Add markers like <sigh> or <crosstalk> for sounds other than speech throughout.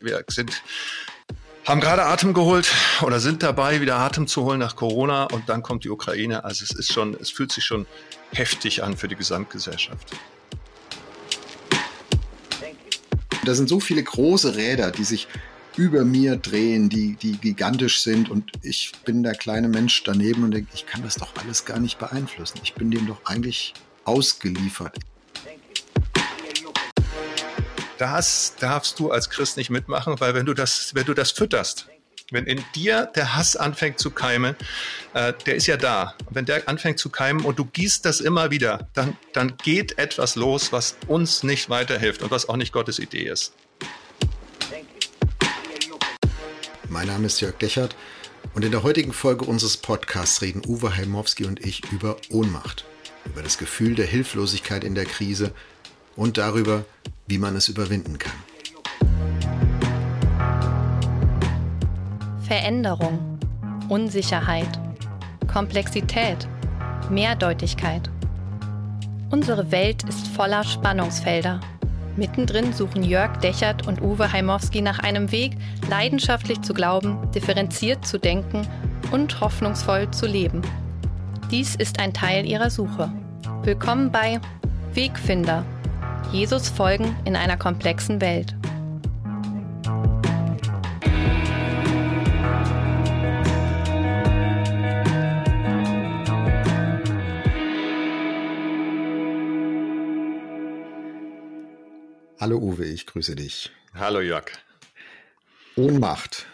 wir sind haben gerade Atem geholt oder sind dabei, wieder Atem zu holen nach Corona und dann kommt die Ukraine. Also es ist schon, es fühlt sich schon heftig an für die Gesamtgesellschaft. Da sind so viele große Räder, die sich über mir drehen, die, die gigantisch sind und ich bin der kleine Mensch daneben und denke, ich kann das doch alles gar nicht beeinflussen. Ich bin dem doch eigentlich ausgeliefert. Das darfst du als Christ nicht mitmachen, weil wenn du das, wenn du das fütterst, wenn in dir der Hass anfängt zu keimen, äh, der ist ja da. wenn der anfängt zu keimen und du gießt das immer wieder, dann, dann geht etwas los, was uns nicht weiterhilft und was auch nicht Gottes Idee ist. Mein Name ist Jörg Dechert und in der heutigen Folge unseres Podcasts reden Uwe Heimowski und ich über Ohnmacht, über das Gefühl der Hilflosigkeit in der Krise und darüber, wie man es überwinden kann. Veränderung, Unsicherheit, Komplexität, Mehrdeutigkeit. Unsere Welt ist voller Spannungsfelder Mittendrin suchen Jörg Dechert und Uwe Heimowski nach einem Weg, leidenschaftlich zu glauben, differenziert zu denken und hoffnungsvoll zu leben. Dies ist ein Teil ihrer Suche. Willkommen bei Wegfinder. Jesus folgen in einer komplexen Welt. Hallo Uwe, ich grüße dich. Hallo Jörg. Ohnmacht.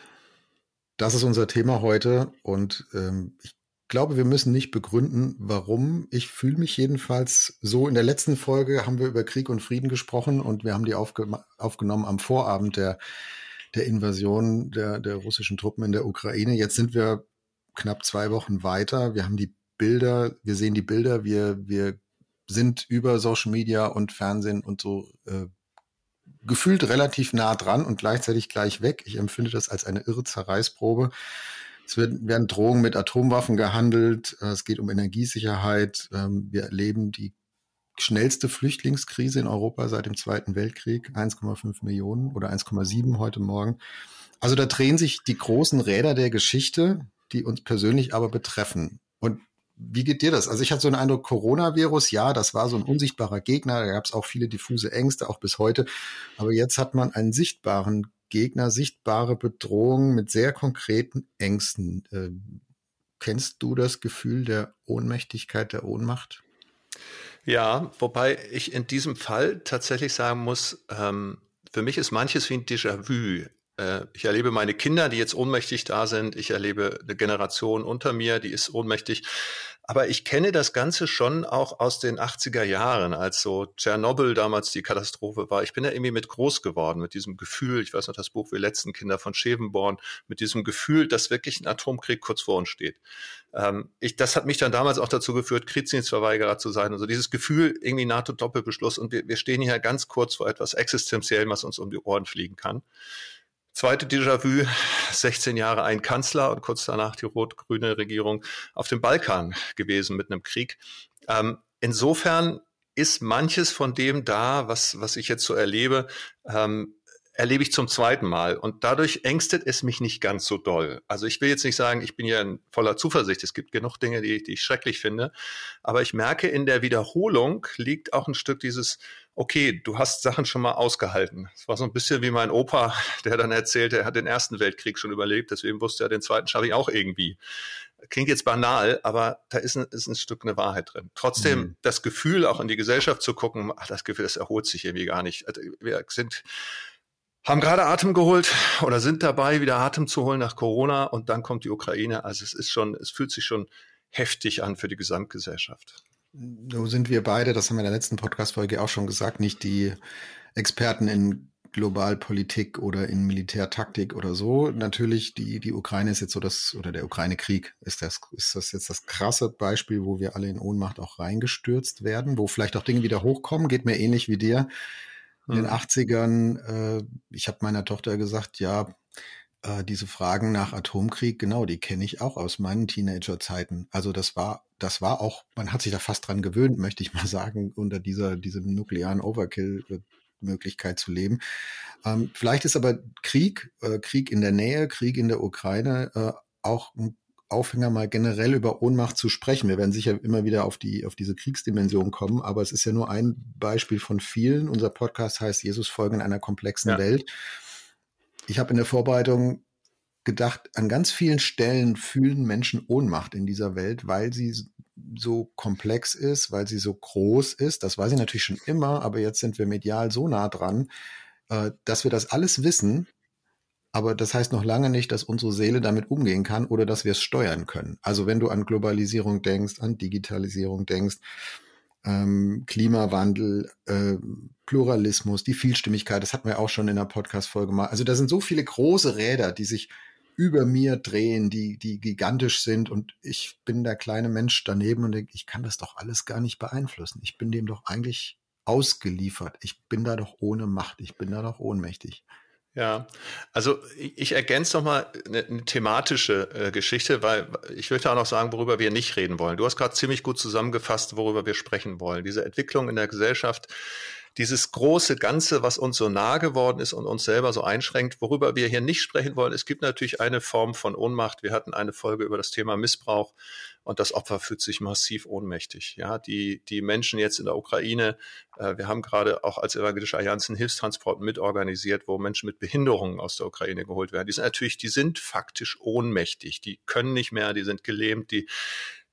Das ist unser Thema heute und ähm, ich glaube, wir müssen nicht begründen, warum. Ich fühle mich jedenfalls so. In der letzten Folge haben wir über Krieg und Frieden gesprochen und wir haben die aufge aufgenommen am Vorabend der, der Invasion der, der russischen Truppen in der Ukraine. Jetzt sind wir knapp zwei Wochen weiter. Wir haben die Bilder, wir sehen die Bilder, wir, wir sind über Social Media und Fernsehen und so äh, gefühlt relativ nah dran und gleichzeitig gleich weg. Ich empfinde das als eine irre Zerreißprobe. Es werden, werden Drohungen mit Atomwaffen gehandelt. Es geht um Energiesicherheit. Ähm, wir erleben die schnellste Flüchtlingskrise in Europa seit dem Zweiten Weltkrieg. 1,5 Millionen oder 1,7 heute Morgen. Also da drehen sich die großen Räder der Geschichte, die uns persönlich aber betreffen. Und wie geht dir das? Also ich hatte so einen Eindruck, Coronavirus, ja, das war so ein unsichtbarer Gegner, da gab es auch viele diffuse Ängste, auch bis heute. Aber jetzt hat man einen sichtbaren Gegner, sichtbare Bedrohung mit sehr konkreten Ängsten. Äh, kennst du das Gefühl der Ohnmächtigkeit, der Ohnmacht? Ja, wobei ich in diesem Fall tatsächlich sagen muss, ähm, für mich ist manches wie ein Déjà-vu. Äh, ich erlebe meine Kinder, die jetzt ohnmächtig da sind. Ich erlebe eine Generation unter mir, die ist ohnmächtig. Aber ich kenne das Ganze schon auch aus den 80er Jahren, als so Tschernobyl damals die Katastrophe war. Ich bin da irgendwie mit groß geworden, mit diesem Gefühl, ich weiß noch das Buch Wir letzten Kinder von Schevenborn, mit diesem Gefühl, dass wirklich ein Atomkrieg kurz vor uns steht. Ähm, ich, das hat mich dann damals auch dazu geführt, Kriegsdienstverweigerer zu sein. Also dieses Gefühl, irgendwie NATO-Doppelbeschluss und wir, wir stehen hier ganz kurz vor etwas Existenziellem, was uns um die Ohren fliegen kann. Zweite Déjà-vu, 16 Jahre ein Kanzler und kurz danach die rot-grüne Regierung auf dem Balkan gewesen mit einem Krieg. Ähm, insofern ist manches von dem da, was, was ich jetzt so erlebe, ähm, erlebe ich zum zweiten Mal. Und dadurch ängstet es mich nicht ganz so doll. Also ich will jetzt nicht sagen, ich bin ja in voller Zuversicht. Es gibt genug Dinge, die, die ich schrecklich finde. Aber ich merke, in der Wiederholung liegt auch ein Stück dieses, okay, du hast Sachen schon mal ausgehalten. Es war so ein bisschen wie mein Opa, <laughs> der dann erzählt, er hat den Ersten Weltkrieg schon überlebt. Deswegen wusste er, den Zweiten schaffe ich auch irgendwie. Klingt jetzt banal, aber da ist ein, ist ein Stück eine Wahrheit drin. Trotzdem mhm. das Gefühl, auch in die Gesellschaft zu gucken, ach, das Gefühl, das erholt sich irgendwie gar nicht. Also wir sind haben gerade Atem geholt oder sind dabei, wieder Atem zu holen nach Corona und dann kommt die Ukraine. Also es ist schon, es fühlt sich schon heftig an für die Gesamtgesellschaft. So sind wir beide, das haben wir in der letzten Podcast-Folge auch schon gesagt, nicht die Experten in Globalpolitik oder in Militärtaktik oder so. Natürlich, die, die Ukraine ist jetzt so das, oder der Ukraine-Krieg ist das, ist das jetzt das krasse Beispiel, wo wir alle in Ohnmacht auch reingestürzt werden, wo vielleicht auch Dinge wieder hochkommen, geht mir ähnlich wie dir. In den 80ern, äh, ich habe meiner Tochter gesagt, ja, äh, diese Fragen nach Atomkrieg, genau, die kenne ich auch aus meinen Teenagerzeiten. Also das war, das war auch, man hat sich da fast dran gewöhnt, <laughs> möchte ich mal sagen, unter dieser, diesem nuklearen Overkill. Möglichkeit zu leben. Ähm, vielleicht ist aber Krieg, äh, Krieg in der Nähe, Krieg in der Ukraine äh, auch ein Aufhänger, mal generell über Ohnmacht zu sprechen. Wir werden sicher immer wieder auf die, auf diese Kriegsdimension kommen, aber es ist ja nur ein Beispiel von vielen. Unser Podcast heißt Jesus folgen in einer komplexen ja. Welt. Ich habe in der Vorbereitung gedacht, an ganz vielen Stellen fühlen Menschen Ohnmacht in dieser Welt, weil sie so komplex ist, weil sie so groß ist. Das weiß ich natürlich schon immer, aber jetzt sind wir medial so nah dran, äh, dass wir das alles wissen, aber das heißt noch lange nicht, dass unsere Seele damit umgehen kann oder dass wir es steuern können. Also wenn du an Globalisierung denkst, an Digitalisierung denkst, ähm, Klimawandel, äh, Pluralismus, die Vielstimmigkeit, das hatten wir auch schon in der Podcast-Folge mal. Also da sind so viele große Räder, die sich über mir drehen, die, die gigantisch sind und ich bin der kleine Mensch daneben und denke, ich kann das doch alles gar nicht beeinflussen. Ich bin dem doch eigentlich ausgeliefert. Ich bin da doch ohne Macht. Ich bin da doch ohnmächtig. Ja, also ich ergänze nochmal eine, eine thematische äh, Geschichte, weil ich würde auch noch sagen, worüber wir nicht reden wollen. Du hast gerade ziemlich gut zusammengefasst, worüber wir sprechen wollen. Diese Entwicklung in der Gesellschaft, dieses große Ganze, was uns so nah geworden ist und uns selber so einschränkt, worüber wir hier nicht sprechen wollen. Es gibt natürlich eine Form von Ohnmacht. Wir hatten eine Folge über das Thema Missbrauch und das Opfer fühlt sich massiv ohnmächtig. Ja, die, die Menschen jetzt in der Ukraine, äh, wir haben gerade auch als Evangelische Allianz einen Hilfstransport mitorganisiert, wo Menschen mit Behinderungen aus der Ukraine geholt werden. Die sind natürlich, die sind faktisch ohnmächtig. Die können nicht mehr, die sind gelähmt, die,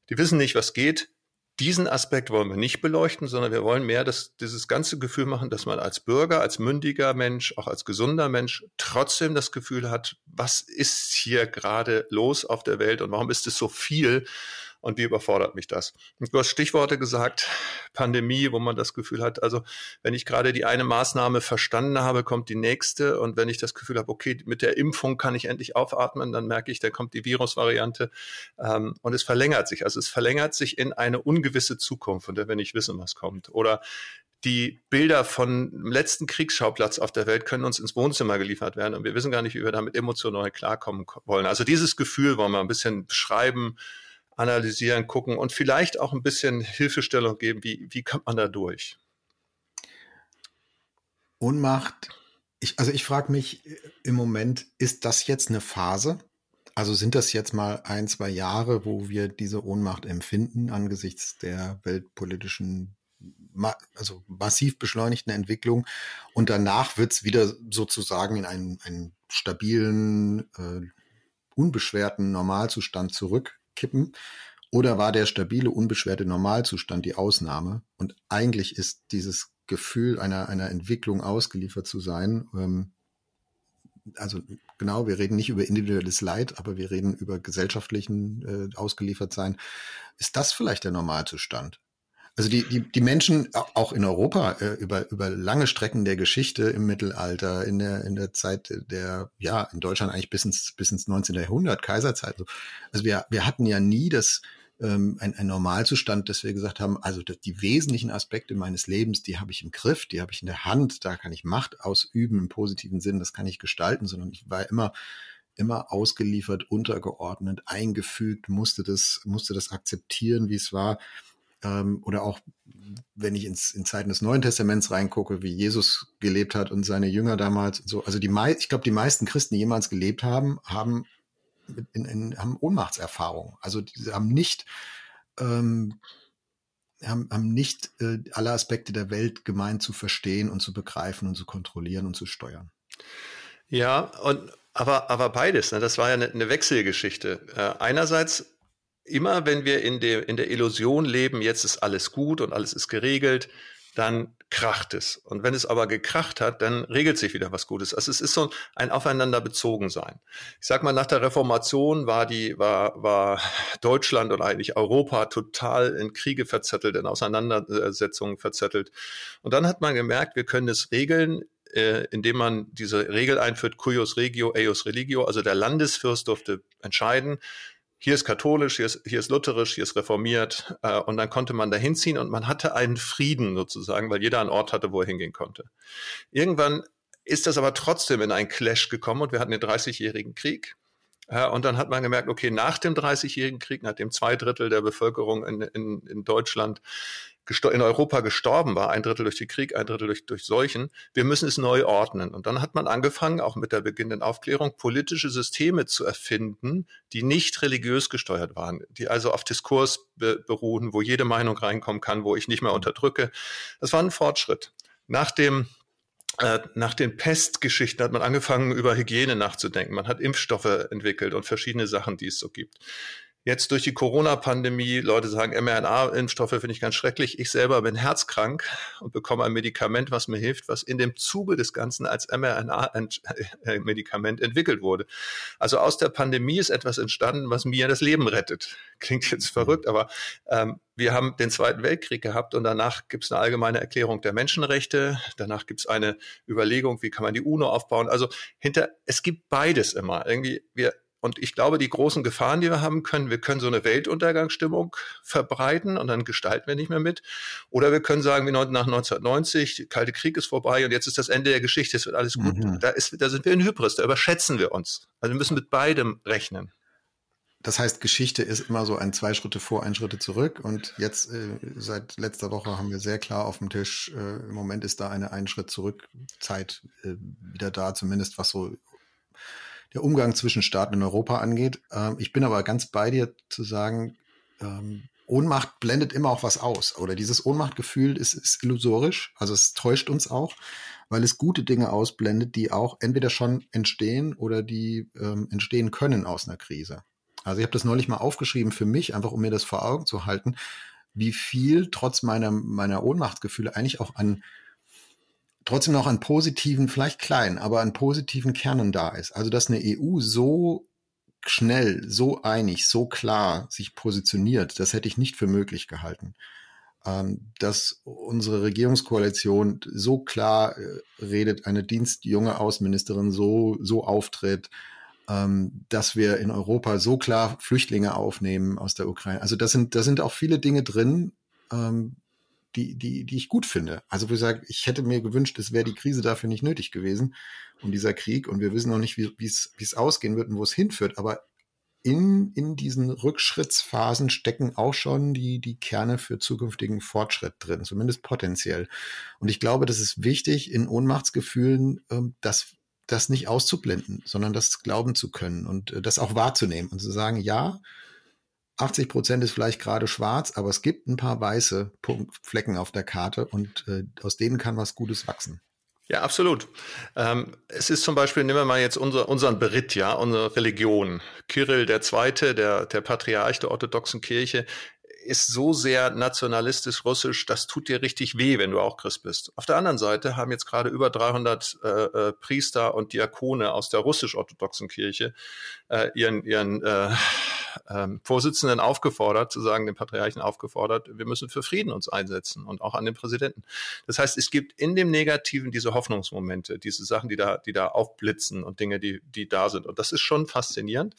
die wissen nicht, was geht diesen Aspekt wollen wir nicht beleuchten, sondern wir wollen mehr das, dieses ganze Gefühl machen, dass man als Bürger, als mündiger Mensch, auch als gesunder Mensch trotzdem das Gefühl hat, was ist hier gerade los auf der Welt und warum ist es so viel? Und wie überfordert mich das? Und du hast Stichworte gesagt, Pandemie, wo man das Gefühl hat, also wenn ich gerade die eine Maßnahme verstanden habe, kommt die nächste und wenn ich das Gefühl habe, okay, mit der Impfung kann ich endlich aufatmen, dann merke ich, da kommt die Virusvariante ähm, und es verlängert sich. Also es verlängert sich in eine ungewisse Zukunft, von der wir nicht wissen, was kommt. Oder die Bilder von letzten Kriegsschauplatz auf der Welt können uns ins Wohnzimmer geliefert werden und wir wissen gar nicht, wie wir damit emotional klarkommen wollen. Also dieses Gefühl wollen wir ein bisschen beschreiben, analysieren, gucken und vielleicht auch ein bisschen Hilfestellung geben, wie, wie kommt man da durch? Ohnmacht, ich, also ich frage mich im Moment, ist das jetzt eine Phase? Also sind das jetzt mal ein, zwei Jahre, wo wir diese Ohnmacht empfinden angesichts der weltpolitischen, also massiv beschleunigten Entwicklung und danach wird es wieder sozusagen in einen, einen stabilen, äh, unbeschwerten Normalzustand zurück kippen? Oder war der stabile, unbeschwerte Normalzustand die Ausnahme? Und eigentlich ist dieses Gefühl einer, einer Entwicklung ausgeliefert zu sein, ähm, also genau, wir reden nicht über individuelles Leid, aber wir reden über gesellschaftlichen äh, ausgeliefert sein. Ist das vielleicht der Normalzustand? Also die, die, die Menschen auch in Europa äh, über, über lange Strecken der Geschichte im Mittelalter, in der, in der Zeit der, ja, in Deutschland eigentlich bis ins, bis ins 19. Jahrhundert, Kaiserzeit. Also wir, wir hatten ja nie das, ähm, ein, ein Normalzustand, dass wir gesagt haben, also die wesentlichen Aspekte meines Lebens, die habe ich im Griff, die habe ich in der Hand, da kann ich Macht ausüben im positiven Sinn, das kann ich gestalten, sondern ich war immer immer ausgeliefert, untergeordnet, eingefügt, musste das, musste das akzeptieren, wie es war ähm, oder auch wenn ich ins, in Zeiten des Neuen Testaments reingucke, wie Jesus gelebt hat und seine Jünger damals und so. Also die mei ich glaube, die meisten Christen, die jemals gelebt haben, haben, in, in, haben Ohnmachtserfahrungen. Also die haben nicht ähm, haben, haben nicht äh, alle Aspekte der Welt gemeint zu verstehen und zu begreifen und zu kontrollieren und zu steuern. Ja, und aber, aber beides, ne? das war ja eine, eine Wechselgeschichte. Äh, einerseits immer wenn wir in der, in der Illusion leben, jetzt ist alles gut und alles ist geregelt, dann kracht es. Und wenn es aber gekracht hat, dann regelt sich wieder was Gutes. Also es ist so ein Aufeinander bezogen sein. Ich sag mal, nach der Reformation war die, war, war Deutschland oder eigentlich Europa total in Kriege verzettelt, in Auseinandersetzungen verzettelt. Und dann hat man gemerkt, wir können es regeln, äh, indem man diese Regel einführt, cuius regio, eius religio, also der Landesfürst durfte entscheiden, hier ist katholisch, hier ist, hier ist lutherisch, hier ist reformiert. Äh, und dann konnte man da hinziehen und man hatte einen Frieden sozusagen, weil jeder einen Ort hatte, wo er hingehen konnte. Irgendwann ist das aber trotzdem in einen Clash gekommen und wir hatten den 30-jährigen Krieg. Ja, und dann hat man gemerkt, okay, nach dem 30-jährigen Krieg, nachdem zwei Drittel der Bevölkerung in, in, in Deutschland in Europa gestorben war, ein Drittel durch den Krieg, ein Drittel durch, durch Seuchen. Wir müssen es neu ordnen. Und dann hat man angefangen, auch mit der beginnenden Aufklärung, politische Systeme zu erfinden, die nicht religiös gesteuert waren, die also auf Diskurs be beruhen, wo jede Meinung reinkommen kann, wo ich nicht mehr unterdrücke. Das war ein Fortschritt. Nach dem äh, nach den Pestgeschichten hat man angefangen, über Hygiene nachzudenken. Man hat Impfstoffe entwickelt und verschiedene Sachen, die es so gibt. Jetzt durch die Corona-Pandemie, Leute sagen, mRNA-Impfstoffe finde ich ganz schrecklich. Ich selber bin herzkrank und bekomme ein Medikament, was mir hilft, was in dem Zuge des Ganzen als mRNA-Medikament entwickelt wurde. Also aus der Pandemie ist etwas entstanden, was mir das Leben rettet. Klingt jetzt verrückt, aber ähm, wir haben den Zweiten Weltkrieg gehabt und danach gibt es eine allgemeine Erklärung der Menschenrechte. Danach gibt es eine Überlegung, wie kann man die UNO aufbauen. Also hinter, es gibt beides immer. Irgendwie, wir und ich glaube, die großen Gefahren, die wir haben können, wir können so eine Weltuntergangsstimmung verbreiten und dann gestalten wir nicht mehr mit. Oder wir können sagen, wie nach 1990, der Kalte Krieg ist vorbei und jetzt ist das Ende der Geschichte, es wird alles gut. Mhm. Da, ist, da sind wir in Hybris, da überschätzen wir uns. Also wir müssen mit beidem rechnen. Das heißt, Geschichte ist immer so ein zwei Schritte vor, ein Schritte zurück. Und jetzt äh, seit letzter Woche haben wir sehr klar auf dem Tisch, äh, im Moment ist da eine einen Schritt zurück Zeit äh, wieder da, zumindest was so der Umgang zwischen Staaten in Europa angeht. Ähm, ich bin aber ganz bei dir zu sagen, ähm, Ohnmacht blendet immer auch was aus. Oder dieses Ohnmachtgefühl ist, ist illusorisch, also es täuscht uns auch, weil es gute Dinge ausblendet, die auch entweder schon entstehen oder die ähm, entstehen können aus einer Krise. Also ich habe das neulich mal aufgeschrieben für mich, einfach um mir das vor Augen zu halten, wie viel trotz meiner, meiner Ohnmachtsgefühle eigentlich auch an trotzdem noch an positiven, vielleicht klein, aber an positiven Kernen da ist. Also dass eine EU so schnell, so einig, so klar sich positioniert, das hätte ich nicht für möglich gehalten. Ähm, dass unsere Regierungskoalition so klar äh, redet, eine dienstjunge Außenministerin so, so auftritt, ähm, dass wir in Europa so klar Flüchtlinge aufnehmen aus der Ukraine. Also das sind, da sind auch viele Dinge drin, ähm, die, die, die ich gut finde. Also wo ich sage, ich hätte mir gewünscht, es wäre die Krise dafür nicht nötig gewesen und dieser Krieg und wir wissen noch nicht, wie es ausgehen wird und wo es hinführt. Aber in, in diesen Rückschrittsphasen stecken auch schon die, die Kerne für zukünftigen Fortschritt drin, zumindest potenziell. Und ich glaube, das ist wichtig in Ohnmachtsgefühlen, ähm, das, das nicht auszublenden, sondern das glauben zu können und äh, das auch wahrzunehmen und zu sagen, ja, 80 Prozent ist vielleicht gerade schwarz, aber es gibt ein paar weiße Punkt, Flecken auf der Karte und äh, aus denen kann was Gutes wachsen. Ja, absolut. Ähm, es ist zum Beispiel, nehmen wir mal jetzt unser, unseren Berit, ja, unsere Religion. Kirill der Zweite, der, der Patriarch der orthodoxen Kirche, ist so sehr nationalistisch russisch, das tut dir richtig weh, wenn du auch Christ bist. Auf der anderen Seite haben jetzt gerade über 300 äh, äh, Priester und Diakone aus der russisch-orthodoxen Kirche äh, ihren, ihren äh, ähm, Vorsitzenden aufgefordert, zu sagen, den Patriarchen aufgefordert, wir müssen für Frieden uns einsetzen und auch an den Präsidenten. Das heißt, es gibt in dem Negativen diese Hoffnungsmomente, diese Sachen, die da, die da aufblitzen und Dinge, die, die da sind. Und das ist schon faszinierend.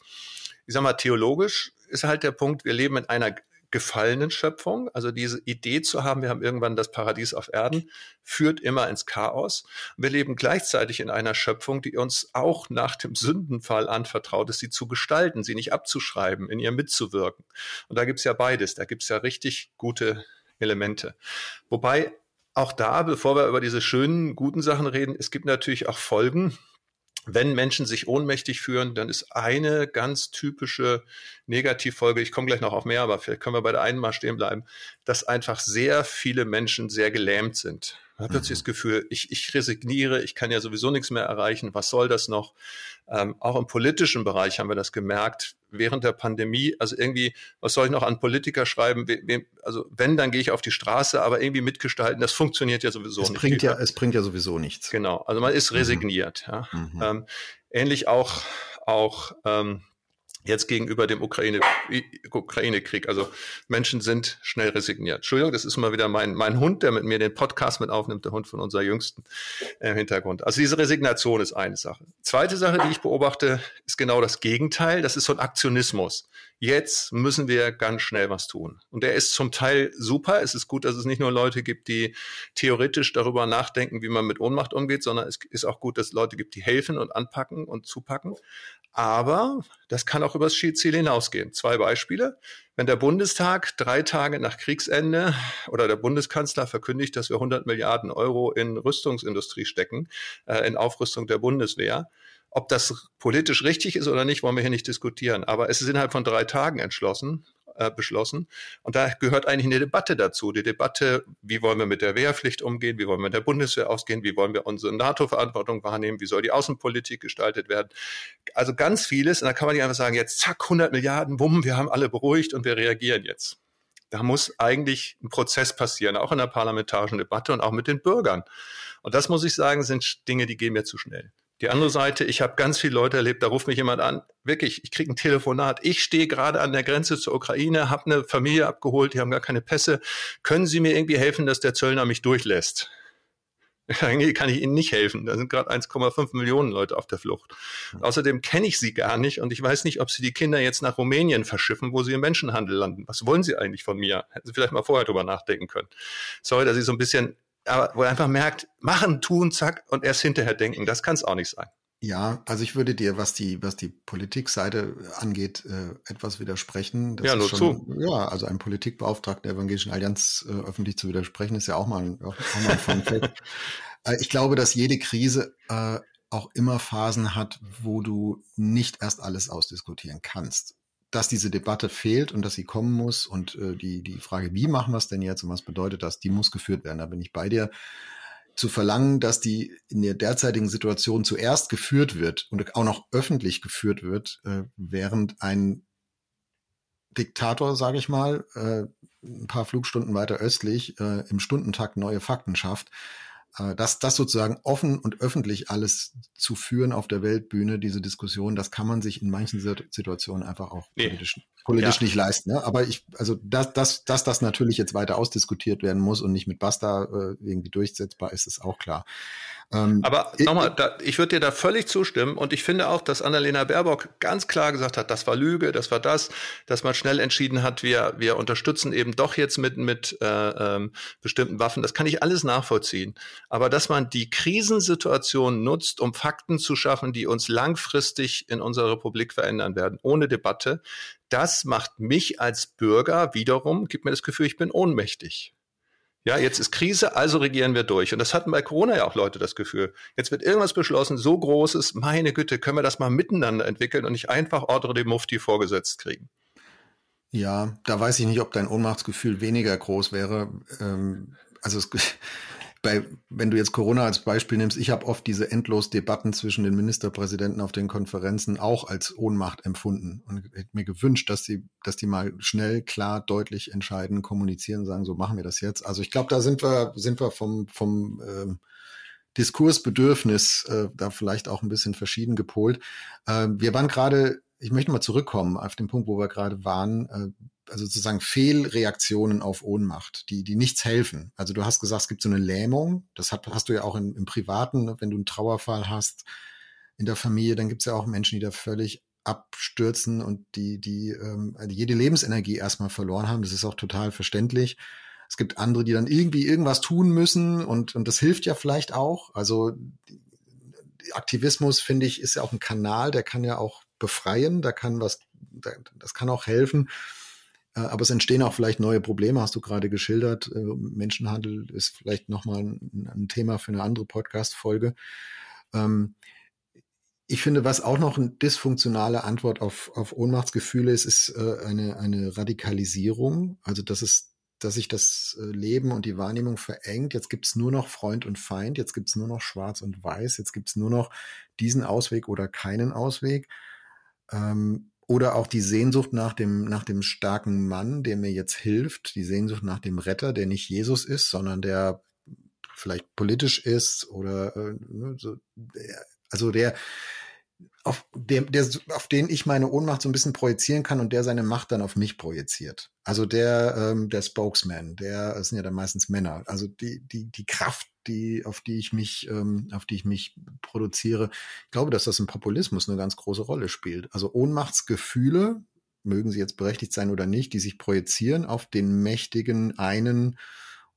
Ich sag mal, theologisch ist halt der Punkt, wir leben in einer gefallenen Schöpfung. Also diese Idee zu haben, wir haben irgendwann das Paradies auf Erden, führt immer ins Chaos. Wir leben gleichzeitig in einer Schöpfung, die uns auch nach dem Sündenfall anvertraut ist, sie zu gestalten, sie nicht abzuschreiben, in ihr mitzuwirken. Und da gibt's ja beides. Da gibt's ja richtig gute Elemente. Wobei auch da, bevor wir über diese schönen, guten Sachen reden, es gibt natürlich auch Folgen, wenn Menschen sich ohnmächtig fühlen, dann ist eine ganz typische Negativfolge, ich komme gleich noch auf mehr, aber vielleicht können wir bei der einen mal stehen bleiben, dass einfach sehr viele Menschen sehr gelähmt sind. Man hat plötzlich mhm. das Gefühl, ich, ich resigniere, ich kann ja sowieso nichts mehr erreichen, was soll das noch? Ähm, auch im politischen Bereich haben wir das gemerkt, während der Pandemie, also irgendwie, was soll ich noch an Politiker schreiben? Also wenn, dann gehe ich auf die Straße, aber irgendwie mitgestalten, das funktioniert ja sowieso es nicht. Bringt ja, es bringt ja sowieso nichts. Genau, also man ist mhm. resigniert. Mhm. Ja. Mhm. Ähm, ähnlich auch, auch ähm, jetzt gegenüber dem Ukraine-Krieg. Ukraine also Menschen sind schnell resigniert. Entschuldigung, das ist mal wieder mein, mein Hund, der mit mir den Podcast mit aufnimmt, der Hund von unserer Jüngsten im Hintergrund. Also diese Resignation ist eine Sache. Zweite Sache, die ich beobachte, ist genau das Gegenteil. Das ist so ein Aktionismus. Jetzt müssen wir ganz schnell was tun. Und der ist zum Teil super. Es ist gut, dass es nicht nur Leute gibt, die theoretisch darüber nachdenken, wie man mit Ohnmacht umgeht, sondern es ist auch gut, dass es Leute gibt, die helfen und anpacken und zupacken. Aber das kann auch übers Ziel hinausgehen. Zwei Beispiele. Wenn der Bundestag drei Tage nach Kriegsende oder der Bundeskanzler verkündigt, dass wir 100 Milliarden Euro in Rüstungsindustrie stecken, äh, in Aufrüstung der Bundeswehr, ob das politisch richtig ist oder nicht, wollen wir hier nicht diskutieren. Aber es ist innerhalb von drei Tagen entschlossen äh, beschlossen. Und da gehört eigentlich eine Debatte dazu. Die Debatte, wie wollen wir mit der Wehrpflicht umgehen, wie wollen wir mit der Bundeswehr ausgehen, wie wollen wir unsere NATO-Verantwortung wahrnehmen, wie soll die Außenpolitik gestaltet werden. Also ganz vieles. Und da kann man nicht einfach sagen, jetzt zack, 100 Milliarden, bumm, wir haben alle beruhigt und wir reagieren jetzt. Da muss eigentlich ein Prozess passieren, auch in der parlamentarischen Debatte und auch mit den Bürgern. Und das muss ich sagen, sind Dinge, die gehen mir zu schnell. Die andere Seite, ich habe ganz viele Leute erlebt, da ruft mich jemand an, wirklich, ich kriege ein Telefonat, ich stehe gerade an der Grenze zur Ukraine, habe eine Familie abgeholt, die haben gar keine Pässe. Können Sie mir irgendwie helfen, dass der Zöllner mich durchlässt? <laughs> Eigentlich kann ich Ihnen nicht helfen. Da sind gerade 1,5 Millionen Leute auf der Flucht. Außerdem kenne ich Sie gar nicht und ich weiß nicht, ob Sie die Kinder jetzt nach Rumänien verschiffen, wo sie im Menschenhandel landen. Was wollen Sie eigentlich von mir? Hätten Sie vielleicht mal vorher drüber nachdenken können. Sorry, dass ich so ein bisschen aber wo er einfach merkt, machen, tun, zack, und erst hinterher denken. Das kann es auch nicht sein. Ja, also ich würde dir, was die, was die Politikseite angeht, äh, etwas widersprechen. Das ja, nur schon, zu. Ja, also ein Politikbeauftragter der Evangelischen Allianz äh, öffentlich zu widersprechen, ist ja auch mal, auch, auch mal ein Fun Fact. <laughs> äh, ich glaube, dass jede Krise äh, auch immer Phasen hat, wo du nicht erst alles ausdiskutieren kannst dass diese Debatte fehlt und dass sie kommen muss und äh, die, die Frage, wie machen wir es denn jetzt und was bedeutet das, die muss geführt werden. Da bin ich bei dir. Zu verlangen, dass die in der derzeitigen Situation zuerst geführt wird und auch noch öffentlich geführt wird, äh, während ein Diktator, sage ich mal, äh, ein paar Flugstunden weiter östlich äh, im Stundentakt neue Fakten schafft, äh, das, das sozusagen offen und öffentlich alles zu führen auf der Weltbühne, diese Diskussion, das kann man sich in manchen Situationen einfach auch nee. politisch, politisch ja. nicht leisten. Ne? Aber ich, also dass, dass, dass das natürlich jetzt weiter ausdiskutiert werden muss und nicht mit Basta äh, irgendwie durchsetzbar ist, ist auch klar. Ähm, Aber nochmal, ich würde dir da völlig zustimmen und ich finde auch, dass Annalena Baerbock ganz klar gesagt hat, das war Lüge, das war das, dass man schnell entschieden hat, wir, wir unterstützen eben doch jetzt mit, mit äh, ähm, bestimmten Waffen. Das kann ich alles nachvollziehen. Aber dass man die Krisensituation nutzt, um Fakten zu schaffen, die uns langfristig in unserer Republik verändern werden, ohne Debatte, das macht mich als Bürger wiederum, gibt mir das Gefühl, ich bin ohnmächtig. Ja, jetzt ist Krise, also regieren wir durch. Und das hatten bei Corona ja auch Leute das Gefühl. Jetzt wird irgendwas beschlossen, so großes, meine Güte, können wir das mal miteinander entwickeln und nicht einfach Ordre de Mufti vorgesetzt kriegen. Ja, da weiß ich nicht, ob dein Ohnmachtsgefühl weniger groß wäre. Ähm, also es, <laughs> bei, wenn du jetzt Corona als Beispiel nimmst, ich habe oft diese endlos Debatten zwischen den Ministerpräsidenten auf den Konferenzen auch als Ohnmacht empfunden und hätte mir gewünscht, dass die, dass die mal schnell, klar, deutlich entscheiden, kommunizieren, sagen, so machen wir das jetzt. Also ich glaube, da sind wir, sind wir vom, vom ähm, Diskursbedürfnis äh, da vielleicht auch ein bisschen verschieden gepolt. Äh, wir waren gerade, ich möchte mal zurückkommen auf den Punkt, wo wir gerade waren. Äh, also sozusagen Fehlreaktionen auf Ohnmacht, die, die nichts helfen. Also du hast gesagt, es gibt so eine Lähmung. Das hat, hast du ja auch im, im Privaten, ne? wenn du einen Trauerfall hast in der Familie, dann gibt es ja auch Menschen, die da völlig abstürzen und die, die ähm, also jede Lebensenergie erstmal verloren haben. Das ist auch total verständlich. Es gibt andere, die dann irgendwie irgendwas tun müssen und, und das hilft ja vielleicht auch. Also Aktivismus, finde ich, ist ja auch ein Kanal, der kann ja auch befreien, da kann was, das kann auch helfen. Äh, aber es entstehen auch vielleicht neue Probleme, hast du gerade geschildert. Äh, Menschenhandel ist vielleicht nochmal ein, Thema für eine andere Podcast-Folge. Ähm, ich finde, was auch noch eine dysfunktionale Antwort auf, auf Ohnmachtsgefühle ist, ist äh, eine, eine Radikalisierung. Also, dass es dass sich das Leben und die Wahrnehmung verengt. Jetzt gibt's nur noch Freund und Feind, jetzt gibt's nur noch Schwarz und Weiß, jetzt gibt's nur noch diesen Ausweg oder keinen Ausweg. Ähm, oder auch die Sehnsucht nach dem, nach dem starken Mann, der mir jetzt hilft, die Sehnsucht nach dem Retter, der nicht Jesus ist, sondern der vielleicht politisch ist oder äh, ne, so, also der auf, dem, der, auf den ich meine Ohnmacht so ein bisschen projizieren kann und der seine Macht dann auf mich projiziert. Also der, ähm, der Spokesman, der sind ja dann meistens Männer. Also die, die, die Kraft, die, auf die ich mich, ähm, auf die ich mich produziere. Ich glaube, dass das im Populismus eine ganz große Rolle spielt. Also Ohnmachtsgefühle, mögen sie jetzt berechtigt sein oder nicht, die sich projizieren auf den mächtigen einen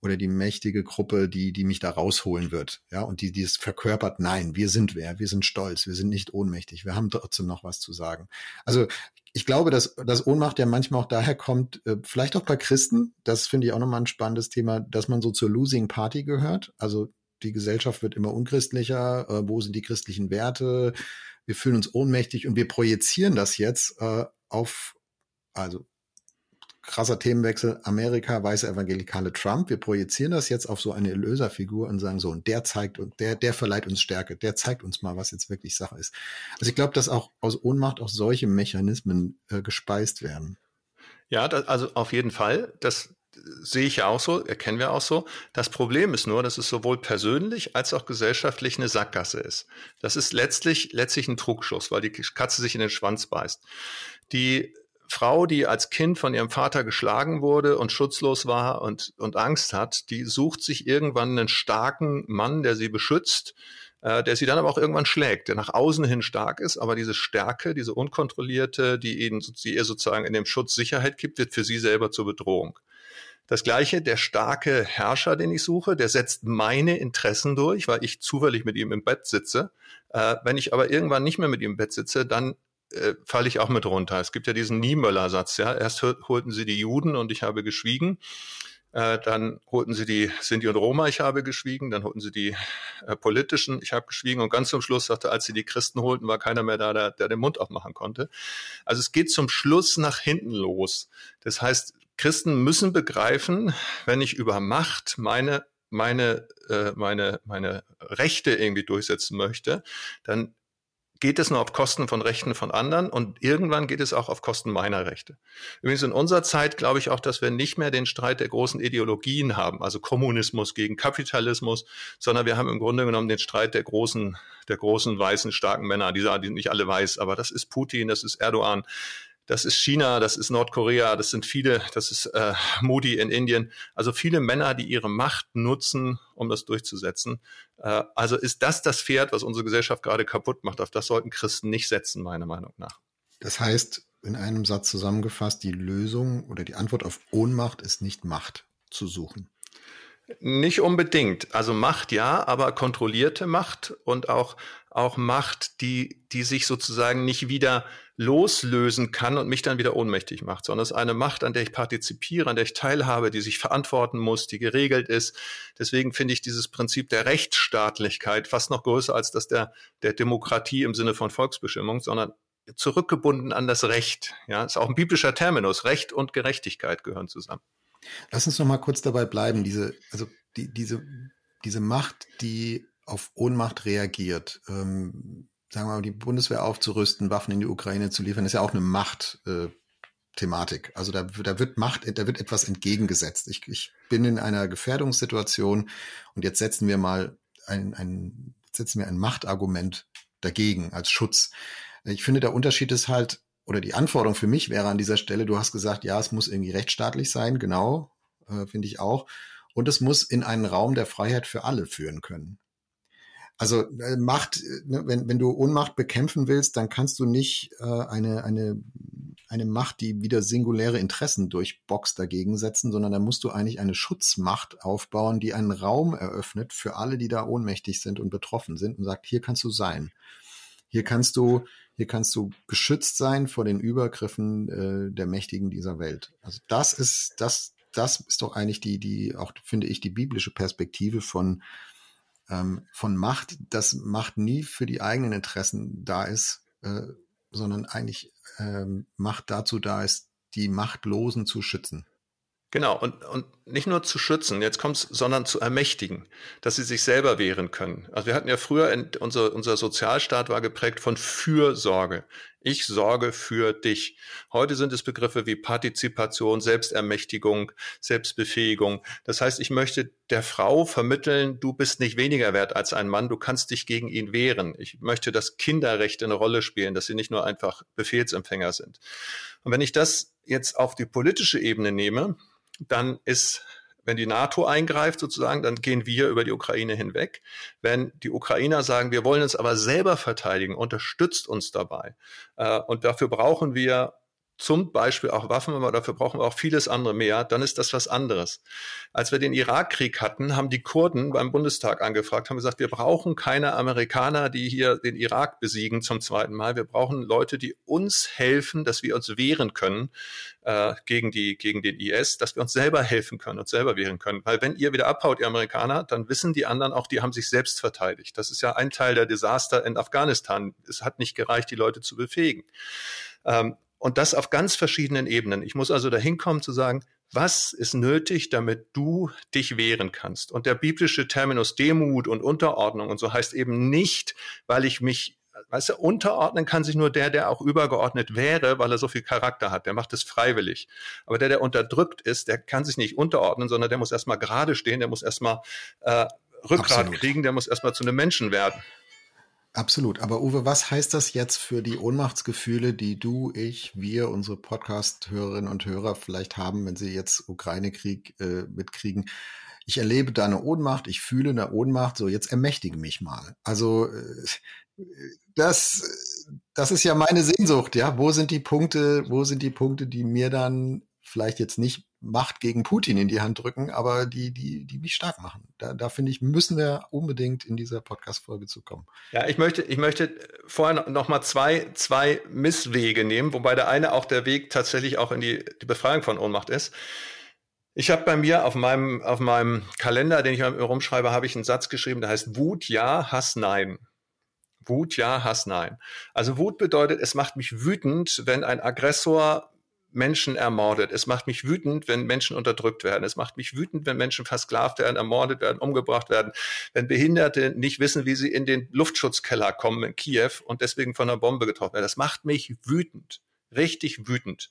oder die mächtige Gruppe, die, die mich da rausholen wird. Ja, und die, die es verkörpert, nein, wir sind wer, wir sind stolz, wir sind nicht ohnmächtig, wir haben trotzdem noch was zu sagen. Also ich glaube, dass, dass Ohnmacht ja manchmal auch daher kommt, äh, vielleicht auch bei Christen, das finde ich auch nochmal ein spannendes Thema, dass man so zur Losing Party gehört. Also die Gesellschaft wird immer unchristlicher, äh, wo sind die christlichen Werte? Wir fühlen uns ohnmächtig und wir projizieren das jetzt äh, auf, also krasser Themenwechsel, Amerika, weiße evangelikale Trump. Wir projizieren das jetzt auf so eine Erlöserfigur und sagen so, und der zeigt und der, der verleiht uns Stärke, der zeigt uns mal, was jetzt wirklich Sache ist. Also ich glaube, dass auch aus Ohnmacht auch solche Mechanismen äh, gespeist werden. Ja, das, also auf jeden Fall. Das sehe ich ja auch so, erkennen wir auch so. Das Problem ist nur, dass es sowohl persönlich als auch gesellschaftlich eine Sackgasse ist. Das ist letztlich, letztlich ein Trugschluss, weil die Katze sich in den Schwanz beißt. Die Frau, die als Kind von ihrem Vater geschlagen wurde und schutzlos war und, und Angst hat, die sucht sich irgendwann einen starken Mann, der sie beschützt, äh, der sie dann aber auch irgendwann schlägt, der nach außen hin stark ist, aber diese Stärke, diese unkontrollierte, die, ihnen, die ihr sozusagen in dem Schutz Sicherheit gibt, wird für sie selber zur Bedrohung. Das gleiche, der starke Herrscher, den ich suche, der setzt meine Interessen durch, weil ich zufällig mit ihm im Bett sitze. Äh, wenn ich aber irgendwann nicht mehr mit ihm im Bett sitze, dann äh, falle ich auch mit runter. Es gibt ja diesen Niemöller-Satz, ja. Erst holten sie die Juden und ich habe geschwiegen. Äh, dann holten sie die Sinti und Roma, ich habe geschwiegen. Dann holten sie die äh, politischen, ich habe geschwiegen. Und ganz zum Schluss sagte, als sie die Christen holten, war keiner mehr da, der, der den Mund aufmachen konnte. Also es geht zum Schluss nach hinten los. Das heißt, Christen müssen begreifen, wenn ich über Macht meine meine äh, meine meine Rechte irgendwie durchsetzen möchte, dann geht es nur auf Kosten von Rechten von anderen und irgendwann geht es auch auf Kosten meiner Rechte. Übrigens in unserer Zeit glaube ich auch, dass wir nicht mehr den Streit der großen Ideologien haben, also Kommunismus gegen Kapitalismus, sondern wir haben im Grunde genommen den Streit der großen, der großen weißen starken Männer. Die sind nicht alle weiß, aber das ist Putin, das ist Erdogan, das ist China, das ist Nordkorea, das sind viele, das ist äh, Modi in Indien. Also viele Männer, die ihre Macht nutzen, um das durchzusetzen. Äh, also ist das das Pferd, was unsere Gesellschaft gerade kaputt macht. Auf das sollten Christen nicht setzen, meiner Meinung nach. Das heißt, in einem Satz zusammengefasst, die Lösung oder die Antwort auf Ohnmacht ist nicht Macht zu suchen. Nicht unbedingt. Also Macht ja, aber kontrollierte Macht und auch, auch Macht, die, die sich sozusagen nicht wieder loslösen kann und mich dann wieder ohnmächtig macht, sondern es ist eine Macht, an der ich partizipiere, an der ich teilhabe, die sich verantworten muss, die geregelt ist. Deswegen finde ich dieses Prinzip der Rechtsstaatlichkeit fast noch größer als das der, der Demokratie im Sinne von Volksbestimmung, sondern zurückgebunden an das Recht. Ja, ist auch ein biblischer Terminus. Recht und Gerechtigkeit gehören zusammen. Lass uns noch mal kurz dabei bleiben. Diese, also die, diese, diese Macht, die auf Ohnmacht reagiert. Ähm, sagen wir mal, die Bundeswehr aufzurüsten, Waffen in die Ukraine zu liefern, ist ja auch eine Macht. Äh, Thematik. Also da, da wird Macht, da wird etwas entgegengesetzt. Ich, ich bin in einer Gefährdungssituation und jetzt setzen wir mal ein, ein, setzen wir ein Machtargument dagegen als Schutz. Ich finde, der Unterschied ist halt, oder die Anforderung für mich wäre an dieser Stelle, du hast gesagt, ja, es muss irgendwie rechtsstaatlich sein, genau, äh, finde ich auch. Und es muss in einen Raum der Freiheit für alle führen können. Also äh, Macht, ne, wenn, wenn du Ohnmacht bekämpfen willst, dann kannst du nicht äh, eine, eine, eine Macht, die wieder singuläre Interessen durchboxt, dagegen setzen, sondern da musst du eigentlich eine Schutzmacht aufbauen, die einen Raum eröffnet für alle, die da ohnmächtig sind und betroffen sind und sagt, hier kannst du sein. Hier kannst du, hier kannst du geschützt sein vor den Übergriffen äh, der Mächtigen dieser Welt. Also das ist, das, das ist doch eigentlich die, die, auch finde ich, die biblische Perspektive von ähm, von Macht, dass Macht nie für die eigenen Interessen da ist, äh, sondern eigentlich ähm, Macht dazu da ist, die Machtlosen zu schützen. Genau, und, und nicht nur zu schützen, jetzt kommt's, sondern zu ermächtigen, dass sie sich selber wehren können. Also wir hatten ja früher, in, unser, unser Sozialstaat war geprägt von Fürsorge. Ich sorge für dich. Heute sind es Begriffe wie Partizipation, Selbstermächtigung, Selbstbefähigung. Das heißt, ich möchte der Frau vermitteln, du bist nicht weniger wert als ein Mann, du kannst dich gegen ihn wehren. Ich möchte, dass Kinderrechte eine Rolle spielen, dass sie nicht nur einfach Befehlsempfänger sind. Und wenn ich das jetzt auf die politische Ebene nehme, dann ist wenn die NATO eingreift sozusagen, dann gehen wir über die Ukraine hinweg. Wenn die Ukrainer sagen, wir wollen uns aber selber verteidigen, unterstützt uns dabei. Äh, und dafür brauchen wir zum Beispiel auch Waffen, aber dafür brauchen wir auch vieles andere mehr, dann ist das was anderes. Als wir den Irakkrieg hatten, haben die Kurden beim Bundestag angefragt, haben gesagt, wir brauchen keine Amerikaner, die hier den Irak besiegen zum zweiten Mal. Wir brauchen Leute, die uns helfen, dass wir uns wehren können äh, gegen, die, gegen den IS, dass wir uns selber helfen können, uns selber wehren können. Weil wenn ihr wieder abhaut, ihr Amerikaner, dann wissen die anderen auch, die haben sich selbst verteidigt. Das ist ja ein Teil der Desaster in Afghanistan. Es hat nicht gereicht, die Leute zu befähigen. Ähm, und das auf ganz verschiedenen Ebenen. Ich muss also dahin kommen zu sagen, was ist nötig, damit du dich wehren kannst? Und der biblische Terminus Demut und Unterordnung und so heißt eben nicht, weil ich mich, weißt du, unterordnen kann sich nur der, der auch übergeordnet wäre, weil er so viel Charakter hat. Der macht es freiwillig. Aber der, der unterdrückt ist, der kann sich nicht unterordnen, sondern der muss erstmal gerade stehen, der muss erstmal äh, Rückgrat Absolut. kriegen, der muss erstmal zu einem Menschen werden. Absolut. Aber Uwe, was heißt das jetzt für die Ohnmachtsgefühle, die du, ich, wir, unsere Podcast-Hörerinnen und Hörer vielleicht haben, wenn sie jetzt Ukraine-Krieg äh, mitkriegen? Ich erlebe da eine Ohnmacht, ich fühle eine Ohnmacht, so jetzt ermächtige mich mal. Also äh, das, das ist ja meine Sehnsucht, ja. Wo sind die Punkte, wo sind die Punkte, die mir dann vielleicht jetzt nicht Macht gegen Putin in die Hand drücken, aber die, die, die mich stark machen. Da, da finde ich, müssen wir unbedingt in dieser Podcast-Folge zukommen. Ja, ich möchte, ich möchte vorher noch mal zwei, zwei Misswege nehmen, wobei der eine auch der Weg tatsächlich auch in die, die Befreiung von Ohnmacht ist. Ich habe bei mir auf meinem, auf meinem Kalender, den ich rumschreibe, habe ich einen Satz geschrieben, der heißt Wut ja, Hass nein. Wut ja, Hass nein. Also Wut bedeutet, es macht mich wütend, wenn ein Aggressor Menschen ermordet. Es macht mich wütend, wenn Menschen unterdrückt werden. Es macht mich wütend, wenn Menschen versklavt werden, ermordet werden, umgebracht werden. Wenn Behinderte nicht wissen, wie sie in den Luftschutzkeller kommen in Kiew und deswegen von einer Bombe getroffen werden. Das macht mich wütend. Richtig wütend.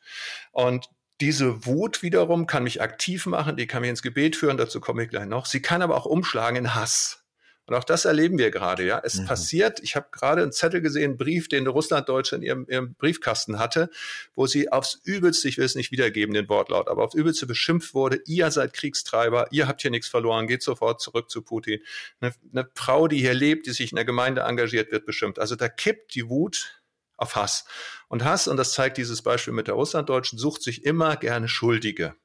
Und diese Wut wiederum kann mich aktiv machen, die kann mich ins Gebet führen, dazu komme ich gleich noch. Sie kann aber auch umschlagen in Hass. Und auch das erleben wir gerade, ja. Es mhm. passiert, ich habe gerade einen Zettel gesehen, einen Brief, den Russlanddeutsche in ihrem, ihrem Briefkasten hatte, wo sie aufs Übelste, ich will es nicht wiedergeben, den Wortlaut, aber aufs Übelste beschimpft wurde, ihr seid Kriegstreiber, ihr habt hier nichts verloren, geht sofort zurück zu Putin. Eine, eine Frau, die hier lebt, die sich in der Gemeinde engagiert, wird beschimpft. Also da kippt die Wut auf Hass. Und Hass, und das zeigt dieses Beispiel mit der Russlanddeutschen, sucht sich immer gerne Schuldige.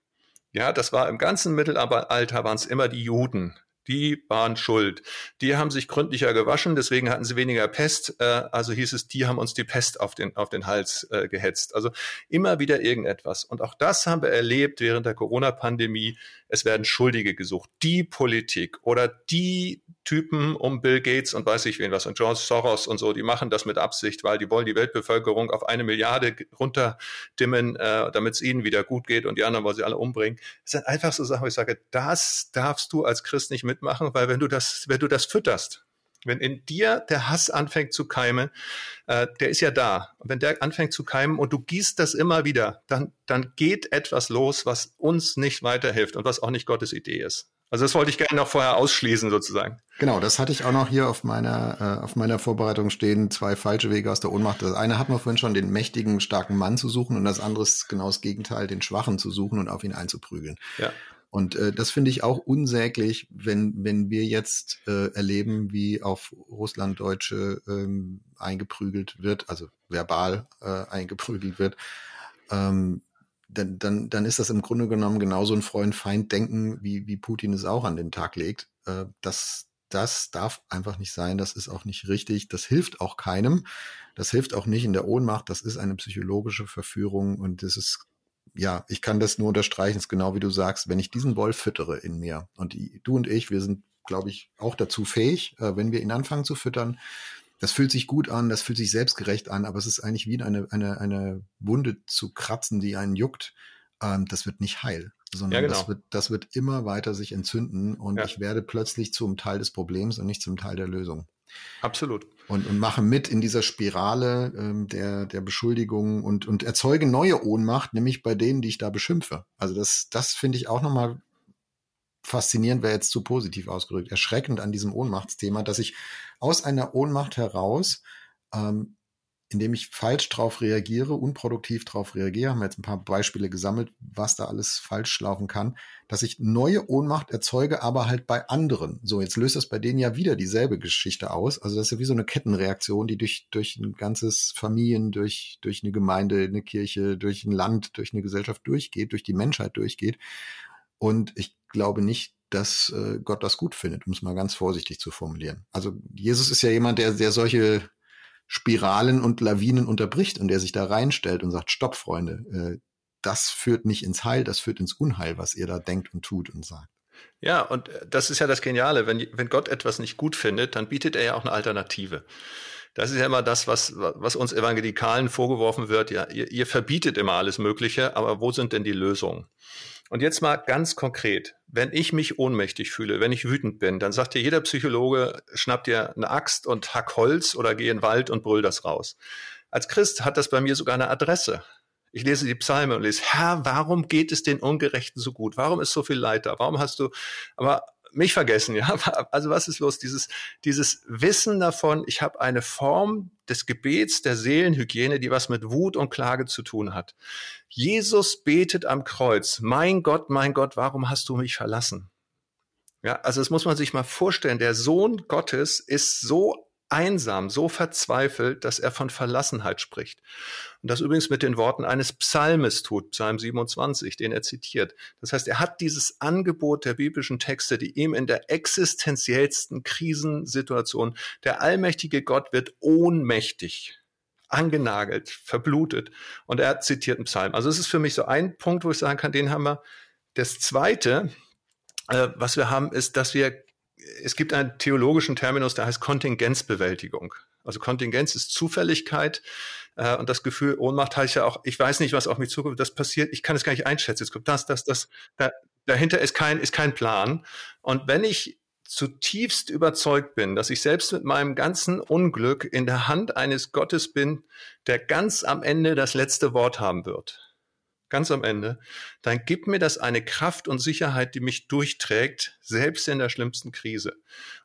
Ja, das war im ganzen Mittelalter waren es immer die Juden, die waren schuld. Die haben sich gründlicher gewaschen, deswegen hatten sie weniger Pest. Äh, also hieß es, die haben uns die Pest auf den, auf den Hals äh, gehetzt. Also immer wieder irgendetwas. Und auch das haben wir erlebt während der Corona-Pandemie. Es werden Schuldige gesucht. Die Politik oder die Typen um Bill Gates und weiß ich wen was und George Soros und so, die machen das mit Absicht, weil die wollen die Weltbevölkerung auf eine Milliarde runterdimmen, äh, damit es ihnen wieder gut geht und die anderen wollen sie alle umbringen. Das sind einfach so Sachen, wo ich sage, das darfst du als Christ nicht mitmachen, weil wenn du das, wenn du das fütterst, wenn in dir der Hass anfängt zu keimen, äh, der ist ja da. Und wenn der anfängt zu keimen und du gießt das immer wieder, dann, dann geht etwas los, was uns nicht weiterhilft und was auch nicht Gottes Idee ist. Also das wollte ich gerne noch vorher ausschließen sozusagen. Genau, das hatte ich auch noch hier auf meiner, äh, auf meiner Vorbereitung stehen. Zwei falsche Wege aus der Ohnmacht. Das eine hat man vorhin schon, den mächtigen, starken Mann zu suchen und das andere ist genau das Gegenteil, den Schwachen zu suchen und auf ihn einzuprügeln. Ja. Und äh, das finde ich auch unsäglich, wenn, wenn wir jetzt äh, erleben, wie auf Russlanddeutsche ähm, eingeprügelt wird, also verbal äh, eingeprügelt wird. Ähm, dann, dann, dann ist das im Grunde genommen genauso ein Freund-Feind-Denken, wie, wie Putin es auch an den Tag legt. Äh, das, das darf einfach nicht sein, das ist auch nicht richtig, das hilft auch keinem, das hilft auch nicht in der Ohnmacht, das ist eine psychologische Verführung und das ist, ja, ich kann das nur unterstreichen, es ist genau wie du sagst, wenn ich diesen Wolf füttere in mir und die, du und ich, wir sind, glaube ich, auch dazu fähig, äh, wenn wir ihn anfangen zu füttern, das fühlt sich gut an, das fühlt sich selbstgerecht an, aber es ist eigentlich wie eine, eine, eine Wunde zu kratzen, die einen juckt. Ähm, das wird nicht heil, sondern ja, genau. das, wird, das wird immer weiter sich entzünden und ja. ich werde plötzlich zum Teil des Problems und nicht zum Teil der Lösung. Absolut. Und, und mache mit in dieser Spirale ähm, der, der Beschuldigungen und, und erzeuge neue Ohnmacht, nämlich bei denen, die ich da beschimpfe. Also das, das finde ich auch nochmal faszinierend wäre jetzt zu positiv ausgedrückt, erschreckend an diesem Ohnmachtsthema, dass ich aus einer Ohnmacht heraus ähm, indem ich falsch drauf reagiere, unproduktiv drauf reagiere, haben wir jetzt ein paar Beispiele gesammelt, was da alles falsch laufen kann, dass ich neue Ohnmacht erzeuge, aber halt bei anderen. So, jetzt löst das bei denen ja wieder dieselbe Geschichte aus. Also das ist ja wie so eine Kettenreaktion, die durch, durch ein ganzes Familien, durch, durch eine Gemeinde, eine Kirche, durch ein Land, durch eine Gesellschaft durchgeht, durch die Menschheit durchgeht. Und ich glaube nicht, dass äh, Gott das gut findet, um es mal ganz vorsichtig zu formulieren. Also Jesus ist ja jemand, der, der solche Spiralen und Lawinen unterbricht und der sich da reinstellt und sagt, stopp, Freunde, äh, das führt nicht ins Heil, das führt ins Unheil, was ihr da denkt und tut und sagt. Ja, und äh, das ist ja das Geniale. Wenn, wenn Gott etwas nicht gut findet, dann bietet er ja auch eine Alternative. Das ist ja immer das, was, was uns Evangelikalen vorgeworfen wird. Ja, ihr, ihr verbietet immer alles Mögliche, aber wo sind denn die Lösungen? Und jetzt mal ganz konkret, wenn ich mich ohnmächtig fühle, wenn ich wütend bin, dann sagt dir jeder Psychologe, schnapp dir eine Axt und hack Holz oder geh in den Wald und brüll das raus. Als Christ hat das bei mir sogar eine Adresse. Ich lese die Psalme und lese, Herr, warum geht es den Ungerechten so gut? Warum ist so viel Leid da? Warum hast du, aber mich vergessen, <laughs> ja. Also was ist los? Dieses, dieses Wissen davon, ich habe eine Form des Gebets, der Seelenhygiene, die was mit Wut und Klage zu tun hat. Jesus betet am Kreuz, mein Gott, mein Gott, warum hast du mich verlassen? Ja, also das muss man sich mal vorstellen. Der Sohn Gottes ist so einsam, so verzweifelt, dass er von Verlassenheit spricht. Und das übrigens mit den Worten eines Psalmes tut, Psalm 27, den er zitiert. Das heißt, er hat dieses Angebot der biblischen Texte, die ihm in der existenziellsten Krisensituation, der allmächtige Gott wird ohnmächtig angenagelt, verblutet. Und er zitiert einen Psalm. Also es ist für mich so ein Punkt, wo ich sagen kann, den haben wir. Das zweite, äh, was wir haben, ist, dass wir es gibt einen theologischen Terminus, der heißt Kontingenzbewältigung. Also Kontingenz ist Zufälligkeit äh, und das Gefühl Ohnmacht heißt ja auch, ich weiß nicht, was auf mich zukommt, das passiert, ich kann es gar nicht einschätzen. Es kommt das, das, das, da, dahinter ist kein, ist kein Plan. Und wenn ich zutiefst überzeugt bin, dass ich selbst mit meinem ganzen Unglück in der Hand eines Gottes bin, der ganz am Ende das letzte Wort haben wird, ganz am Ende, dann gibt mir das eine Kraft und Sicherheit, die mich durchträgt, selbst in der schlimmsten Krise.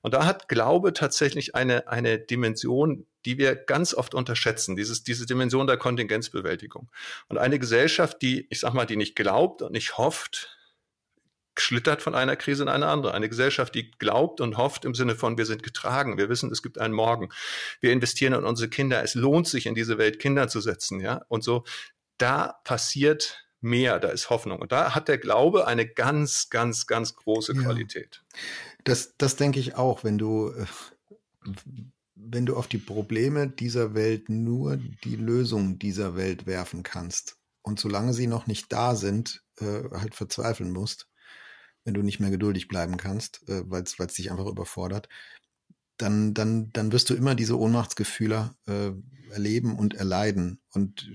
Und da hat Glaube tatsächlich eine, eine Dimension, die wir ganz oft unterschätzen, dieses, diese Dimension der Kontingenzbewältigung. Und eine Gesellschaft, die, ich sag mal, die nicht glaubt und nicht hofft, schlittert von einer Krise in eine andere. Eine Gesellschaft, die glaubt und hofft im Sinne von, wir sind getragen, wir wissen, es gibt einen Morgen. Wir investieren in unsere Kinder. Es lohnt sich, in diese Welt Kinder zu setzen, ja. Und so, da passiert mehr, da ist Hoffnung. Und da hat der Glaube eine ganz, ganz, ganz große ja. Qualität. Das, das denke ich auch, wenn du, äh, wenn du auf die Probleme dieser Welt nur die Lösung dieser Welt werfen kannst und solange sie noch nicht da sind, äh, halt verzweifeln musst, wenn du nicht mehr geduldig bleiben kannst, äh, weil es dich einfach überfordert, dann, dann, dann wirst du immer diese Ohnmachtsgefühle äh, erleben und erleiden. Und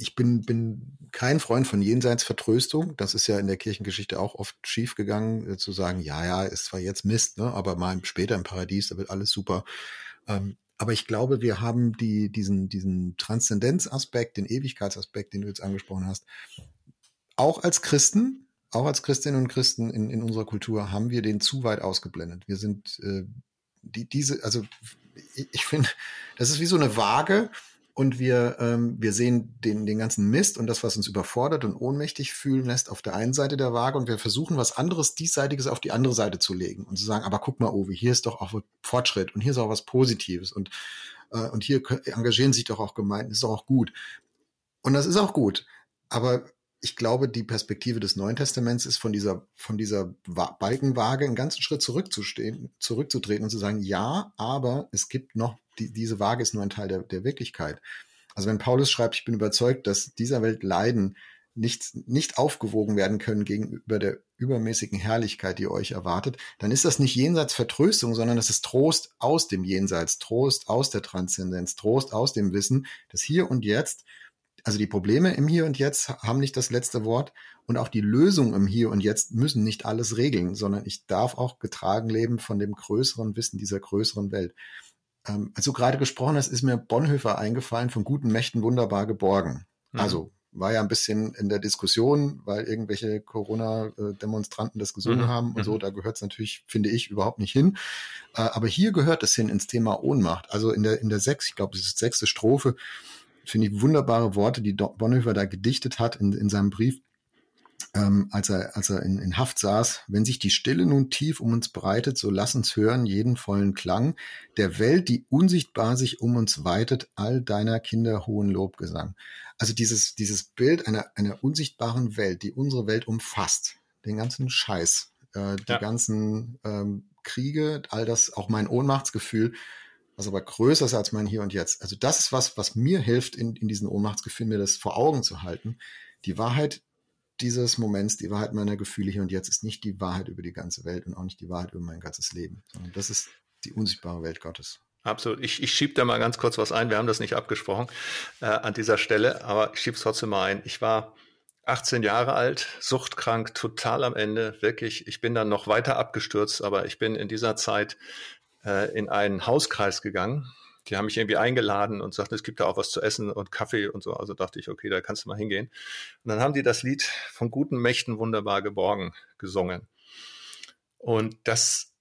ich bin, bin kein Freund von Jenseitsvertröstung. Das ist ja in der Kirchengeschichte auch oft schiefgegangen, äh, zu sagen, ja, ja, ist zwar jetzt Mist, ne, aber mal später im Paradies, da wird alles super. Ähm, aber ich glaube, wir haben die, diesen, diesen Transzendenzaspekt, den Ewigkeitsaspekt, den du jetzt angesprochen hast, auch als Christen, auch als Christinnen und Christen in, in unserer Kultur haben wir den zu weit ausgeblendet. Wir sind äh, die, diese, also ich, ich finde, das ist wie so eine Waage und wir, ähm, wir sehen den, den ganzen Mist und das, was uns überfordert und ohnmächtig fühlen lässt, auf der einen Seite der Waage und wir versuchen, was anderes, diesseitiges auf die andere Seite zu legen und zu sagen, aber guck mal, Ovi, hier ist doch auch Fortschritt und hier ist auch was Positives und, äh, und hier engagieren sich doch auch Gemeinden, ist doch auch gut. Und das ist auch gut. Aber ich glaube, die Perspektive des Neuen Testaments ist von dieser, von dieser Balkenwaage einen ganzen Schritt zurückzustehen, zurückzutreten und zu sagen, ja, aber es gibt noch, die, diese Waage ist nur ein Teil der, der Wirklichkeit. Also wenn Paulus schreibt, ich bin überzeugt, dass dieser Welt Leiden nicht, nicht aufgewogen werden können gegenüber der übermäßigen Herrlichkeit, die euch erwartet, dann ist das nicht jenseits Vertröstung, sondern es ist Trost aus dem Jenseits, Trost aus der Transzendenz, Trost aus dem Wissen, dass hier und jetzt also die Probleme im Hier und Jetzt haben nicht das letzte Wort und auch die Lösungen im Hier und Jetzt müssen nicht alles regeln, sondern ich darf auch getragen leben von dem größeren Wissen dieser größeren Welt. Ähm, als du gerade gesprochen hast, ist mir Bonhoeffer eingefallen, von guten Mächten wunderbar geborgen. Mhm. Also war ja ein bisschen in der Diskussion, weil irgendwelche Corona-Demonstranten das gesungen mhm. haben und so. Mhm. Da gehört es natürlich, finde ich, überhaupt nicht hin. Äh, aber hier gehört es hin ins Thema Ohnmacht. Also in der, in der sechs, ich glaube, das ist sechste Strophe, finde ich wunderbare Worte, die Bonhoeffer da gedichtet hat in, in seinem Brief ähm, als er, als er in, in Haft saß, wenn sich die Stille nun tief um uns breitet, so lass uns hören jeden vollen Klang der Welt, die unsichtbar sich um uns weitet, all deiner Kinder hohen Lobgesang. Also dieses, dieses Bild einer, einer unsichtbaren Welt, die unsere Welt umfasst, den ganzen Scheiß, äh, die ja. ganzen ähm, Kriege, all das, auch mein Ohnmachtsgefühl, was aber größer ist als mein Hier und Jetzt. Also das ist was, was mir hilft, in, in diesen Ohnmachtsgefühlen mir das vor Augen zu halten. Die Wahrheit dieses Moments, die Wahrheit meiner Gefühle hier und jetzt ist nicht die Wahrheit über die ganze Welt und auch nicht die Wahrheit über mein ganzes Leben, sondern das ist die unsichtbare Welt Gottes. Absolut. Ich, ich schiebe da mal ganz kurz was ein. Wir haben das nicht abgesprochen äh, an dieser Stelle, aber ich schiebe es trotzdem mal ein. Ich war 18 Jahre alt, suchtkrank, total am Ende, wirklich. Ich bin dann noch weiter abgestürzt, aber ich bin in dieser Zeit äh, in einen Hauskreis gegangen, die haben mich irgendwie eingeladen und sagten, es gibt da auch was zu essen und Kaffee und so. Also dachte ich, okay, da kannst du mal hingehen. Und dann haben die das Lied von guten Mächten wunderbar geborgen gesungen. Und das,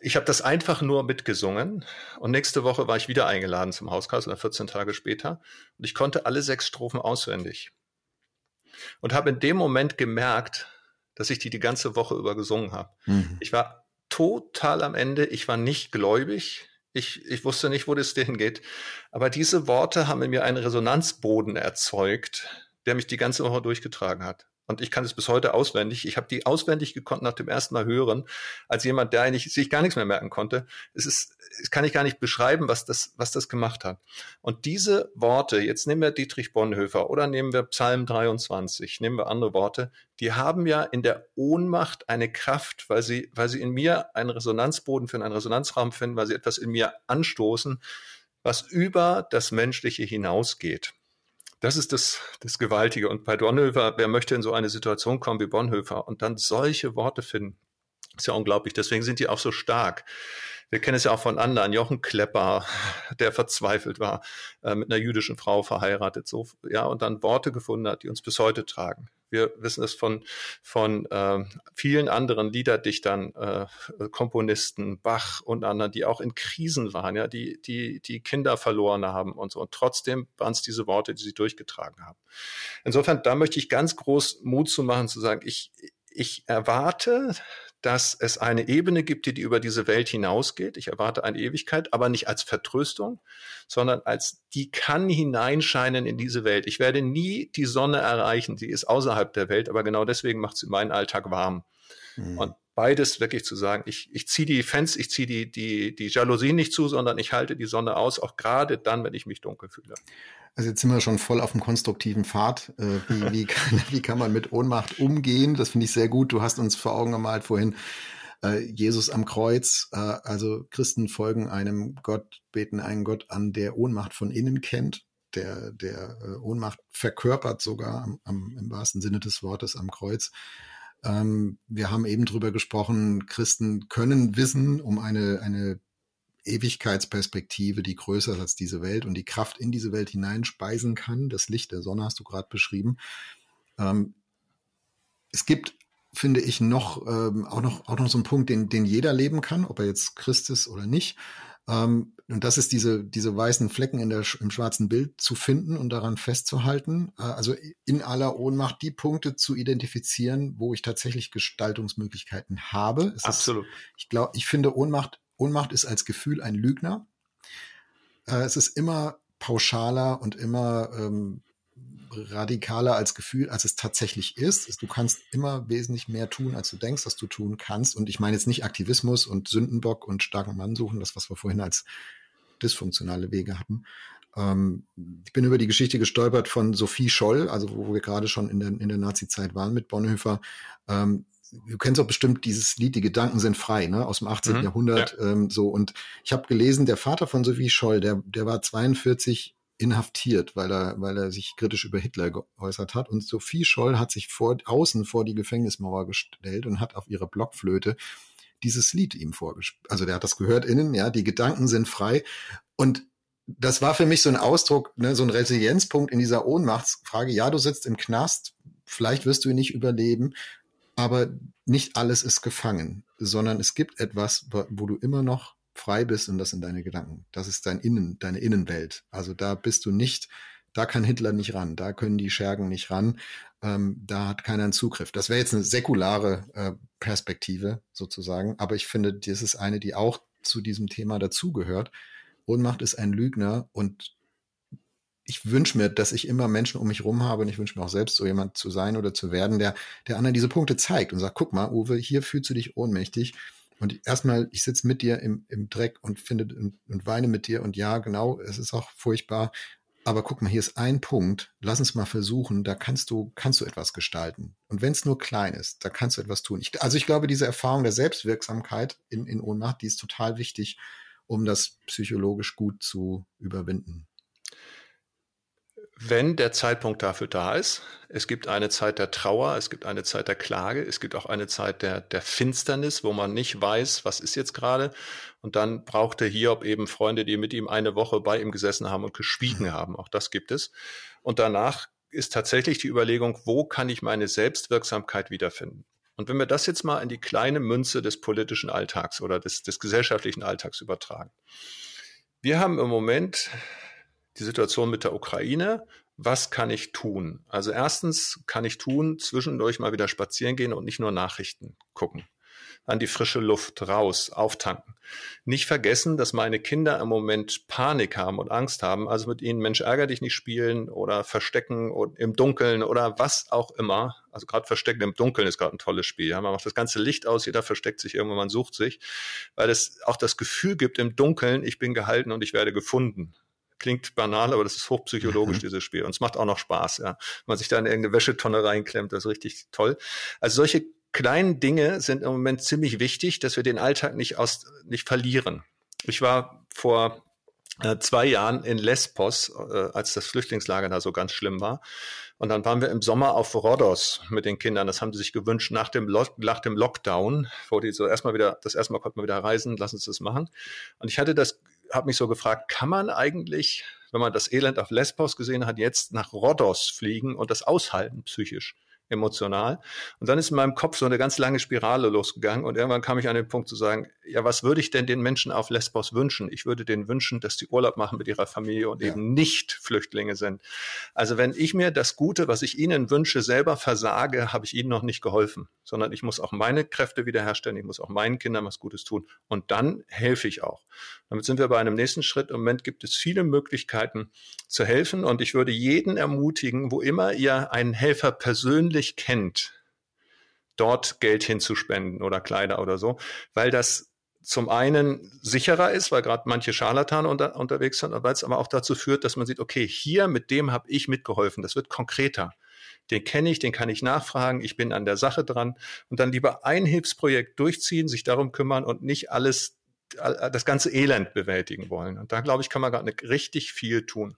ich habe das einfach nur mitgesungen. Und nächste Woche war ich wieder eingeladen zum Hauskreis oder 14 Tage später. Und ich konnte alle sechs Strophen auswendig. Und habe in dem Moment gemerkt, dass ich die die ganze Woche über gesungen habe. Mhm. Ich war total am Ende. Ich war nicht gläubig. Ich, ich wusste nicht, wo das <laughs> denn geht. Aber diese Worte haben in mir einen Resonanzboden erzeugt, der mich die ganze Woche durchgetragen hat. Und ich kann es bis heute auswendig. Ich habe die auswendig gekonnt nach dem ersten Mal hören, als jemand, der eigentlich sich gar nichts mehr merken konnte. Es ist, es kann ich gar nicht beschreiben, was das, was das gemacht hat. Und diese Worte, jetzt nehmen wir Dietrich Bonhoeffer oder nehmen wir Psalm 23, nehmen wir andere Worte, die haben ja in der Ohnmacht eine Kraft, weil sie, weil sie in mir einen Resonanzboden finden, einen Resonanzraum finden, weil sie etwas in mir anstoßen, was über das Menschliche hinausgeht. Das ist das, das Gewaltige. Und bei Bonhoeffer, wer möchte in so eine Situation kommen wie Bonhoeffer und dann solche Worte finden, ist ja unglaublich. Deswegen sind die auch so stark. Wir kennen es ja auch von anderen. Jochen Klepper, der verzweifelt war, äh, mit einer jüdischen Frau verheiratet, so, ja, und dann Worte gefunden hat, die uns bis heute tragen. Wir wissen es von, von äh, vielen anderen Liederdichtern, äh, Komponisten, Bach und anderen, die auch in Krisen waren, ja, die, die, die Kinder verloren haben und so. Und trotzdem waren es diese Worte, die sie durchgetragen haben. Insofern, da möchte ich ganz groß Mut zu machen, zu sagen, ich, ich erwarte, dass es eine Ebene gibt, die, die über diese Welt hinausgeht. Ich erwarte eine Ewigkeit, aber nicht als Vertröstung, sondern als die kann hineinscheinen in diese Welt. Ich werde nie die Sonne erreichen, sie ist außerhalb der Welt, aber genau deswegen macht sie meinen Alltag warm. Mhm. Und beides wirklich zu sagen, ich, ich ziehe die Fans, ich ziehe die, die, die Jalousien nicht zu, sondern ich halte die Sonne aus, auch gerade dann, wenn ich mich dunkel fühle. Also jetzt sind wir schon voll auf dem konstruktiven Pfad. Äh, wie, wie, <laughs> kann, wie kann man mit Ohnmacht umgehen? Das finde ich sehr gut. Du hast uns vor Augen gemalt vorhin äh, Jesus am Kreuz. Äh, also Christen folgen einem Gott, beten einen Gott an, der Ohnmacht von innen kennt, der, der Ohnmacht verkörpert sogar am, am, im wahrsten Sinne des Wortes am Kreuz. Ähm, wir haben eben drüber gesprochen, Christen können wissen um eine, eine Ewigkeitsperspektive, die größer ist als diese Welt und die Kraft in diese Welt hineinspeisen kann. Das Licht der Sonne hast du gerade beschrieben. Ähm, es gibt, finde ich, noch, ähm, auch noch, auch noch so einen Punkt, den, den jeder leben kann, ob er jetzt Christ ist oder nicht. Ähm, und das ist diese, diese weißen Flecken in der, im schwarzen Bild zu finden und daran festzuhalten. Äh, also in aller Ohnmacht die Punkte zu identifizieren, wo ich tatsächlich Gestaltungsmöglichkeiten habe. Es Absolut. Ist, ich glaube, ich finde Ohnmacht Ohnmacht ist als Gefühl ein Lügner. Äh, es ist immer pauschaler und immer ähm, radikaler als Gefühl, als es tatsächlich ist. Du kannst immer wesentlich mehr tun, als du denkst, dass du tun kannst. Und ich meine jetzt nicht Aktivismus und Sündenbock und starken Mann suchen, das, was wir vorhin als dysfunktionale Wege hatten. Ähm, ich bin über die Geschichte gestolpert von Sophie Scholl, also wo wir gerade schon in der, in der Nazi-Zeit waren mit Bonhoeffer. Ähm, du kennst auch bestimmt dieses Lied, die Gedanken sind frei, ne, aus dem 18. Mhm, Jahrhundert, ja. ähm, so. Und ich habe gelesen, der Vater von Sophie Scholl, der, der war 42 inhaftiert, weil er, weil er sich kritisch über Hitler geäußert hat. Und Sophie Scholl hat sich vor, außen vor die Gefängnismauer gestellt und hat auf ihrer Blockflöte dieses Lied ihm vorgespielt. Also der hat das gehört innen, ja, die Gedanken sind frei. Und das war für mich so ein Ausdruck, ne, so ein Resilienzpunkt in dieser Ohnmachtsfrage. Ja, du sitzt im Knast, vielleicht wirst du ihn nicht überleben, aber nicht alles ist gefangen, sondern es gibt etwas, wo du immer noch frei bist und das sind deine Gedanken. Das ist dein Innen, deine Innenwelt. Also da bist du nicht, da kann Hitler nicht ran, da können die Schergen nicht ran, ähm, da hat keiner einen Zugriff. Das wäre jetzt eine säkulare äh, Perspektive sozusagen, aber ich finde, das ist eine, die auch zu diesem Thema dazugehört. Ohnmacht ist ein Lügner und ich wünsche mir, dass ich immer Menschen um mich rum habe und ich wünsche mir auch selbst so jemand zu sein oder zu werden, der, der anderen diese Punkte zeigt und sagt, guck mal, Uwe, hier fühlst du dich ohnmächtig. Und erstmal, ich sitze mit dir im, im Dreck und finde und, weine mit dir und ja, genau, es ist auch furchtbar. Aber guck mal, hier ist ein Punkt. Lass uns mal versuchen. Da kannst du, kannst du etwas gestalten. Und wenn es nur klein ist, da kannst du etwas tun. Ich, also ich glaube, diese Erfahrung der Selbstwirksamkeit in, in Ohnmacht, die ist total wichtig, um das psychologisch gut zu überwinden wenn der Zeitpunkt dafür da ist. Es gibt eine Zeit der Trauer, es gibt eine Zeit der Klage, es gibt auch eine Zeit der, der Finsternis, wo man nicht weiß, was ist jetzt gerade. Und dann brauchte Hiob eben Freunde, die mit ihm eine Woche bei ihm gesessen haben und geschwiegen haben. Auch das gibt es. Und danach ist tatsächlich die Überlegung, wo kann ich meine Selbstwirksamkeit wiederfinden? Und wenn wir das jetzt mal in die kleine Münze des politischen Alltags oder des, des gesellschaftlichen Alltags übertragen. Wir haben im Moment die Situation mit der Ukraine. Was kann ich tun? Also erstens kann ich tun, zwischendurch mal wieder spazieren gehen und nicht nur Nachrichten gucken. An die frische Luft, raus, auftanken. Nicht vergessen, dass meine Kinder im Moment Panik haben und Angst haben, also mit ihnen Mensch ärger dich nicht spielen oder verstecken im Dunkeln oder was auch immer. Also gerade Verstecken im Dunkeln ist gerade ein tolles Spiel. Ja, man macht das ganze Licht aus, jeder versteckt sich irgendwo, man sucht sich, weil es auch das Gefühl gibt im Dunkeln, ich bin gehalten und ich werde gefunden. Klingt banal, aber das ist hochpsychologisch, mhm. dieses Spiel. Und es macht auch noch Spaß, ja. Wenn man sich da in irgendeine Wäschetonne reinklemmt, das ist richtig toll. Also solche kleinen Dinge sind im Moment ziemlich wichtig, dass wir den Alltag nicht aus, nicht verlieren. Ich war vor äh, zwei Jahren in Lesbos, äh, als das Flüchtlingslager da so ganz schlimm war. Und dann waren wir im Sommer auf Rhodos mit den Kindern. Das haben sie sich gewünscht nach dem, Lo nach dem Lockdown, wo die so erstmal wieder, das erste Mal konnten wir wieder reisen, lass uns das machen. Und ich hatte das habe mich so gefragt, kann man eigentlich, wenn man das Elend auf Lesbos gesehen hat, jetzt nach Rhodos fliegen und das aushalten psychisch? Emotional. Und dann ist in meinem Kopf so eine ganz lange Spirale losgegangen und irgendwann kam ich an den Punkt zu sagen, ja, was würde ich denn den Menschen auf Lesbos wünschen? Ich würde denen wünschen, dass die Urlaub machen mit ihrer Familie und ja. eben nicht Flüchtlinge sind. Also wenn ich mir das Gute, was ich ihnen wünsche, selber versage, habe ich ihnen noch nicht geholfen, sondern ich muss auch meine Kräfte wiederherstellen, ich muss auch meinen Kindern was Gutes tun und dann helfe ich auch. Damit sind wir bei einem nächsten Schritt. Im Moment gibt es viele Möglichkeiten zu helfen und ich würde jeden ermutigen, wo immer ihr einen Helfer persönlich kennt, dort Geld hinzuspenden oder Kleider oder so, weil das zum einen sicherer ist, weil gerade manche Scharlatane unter, unterwegs sind, weil es aber auch dazu führt, dass man sieht, okay, hier mit dem habe ich mitgeholfen, das wird konkreter. Den kenne ich, den kann ich nachfragen, ich bin an der Sache dran und dann lieber ein Hilfsprojekt durchziehen, sich darum kümmern und nicht alles das ganze Elend bewältigen wollen. Und da, glaube ich, kann man gerade richtig viel tun.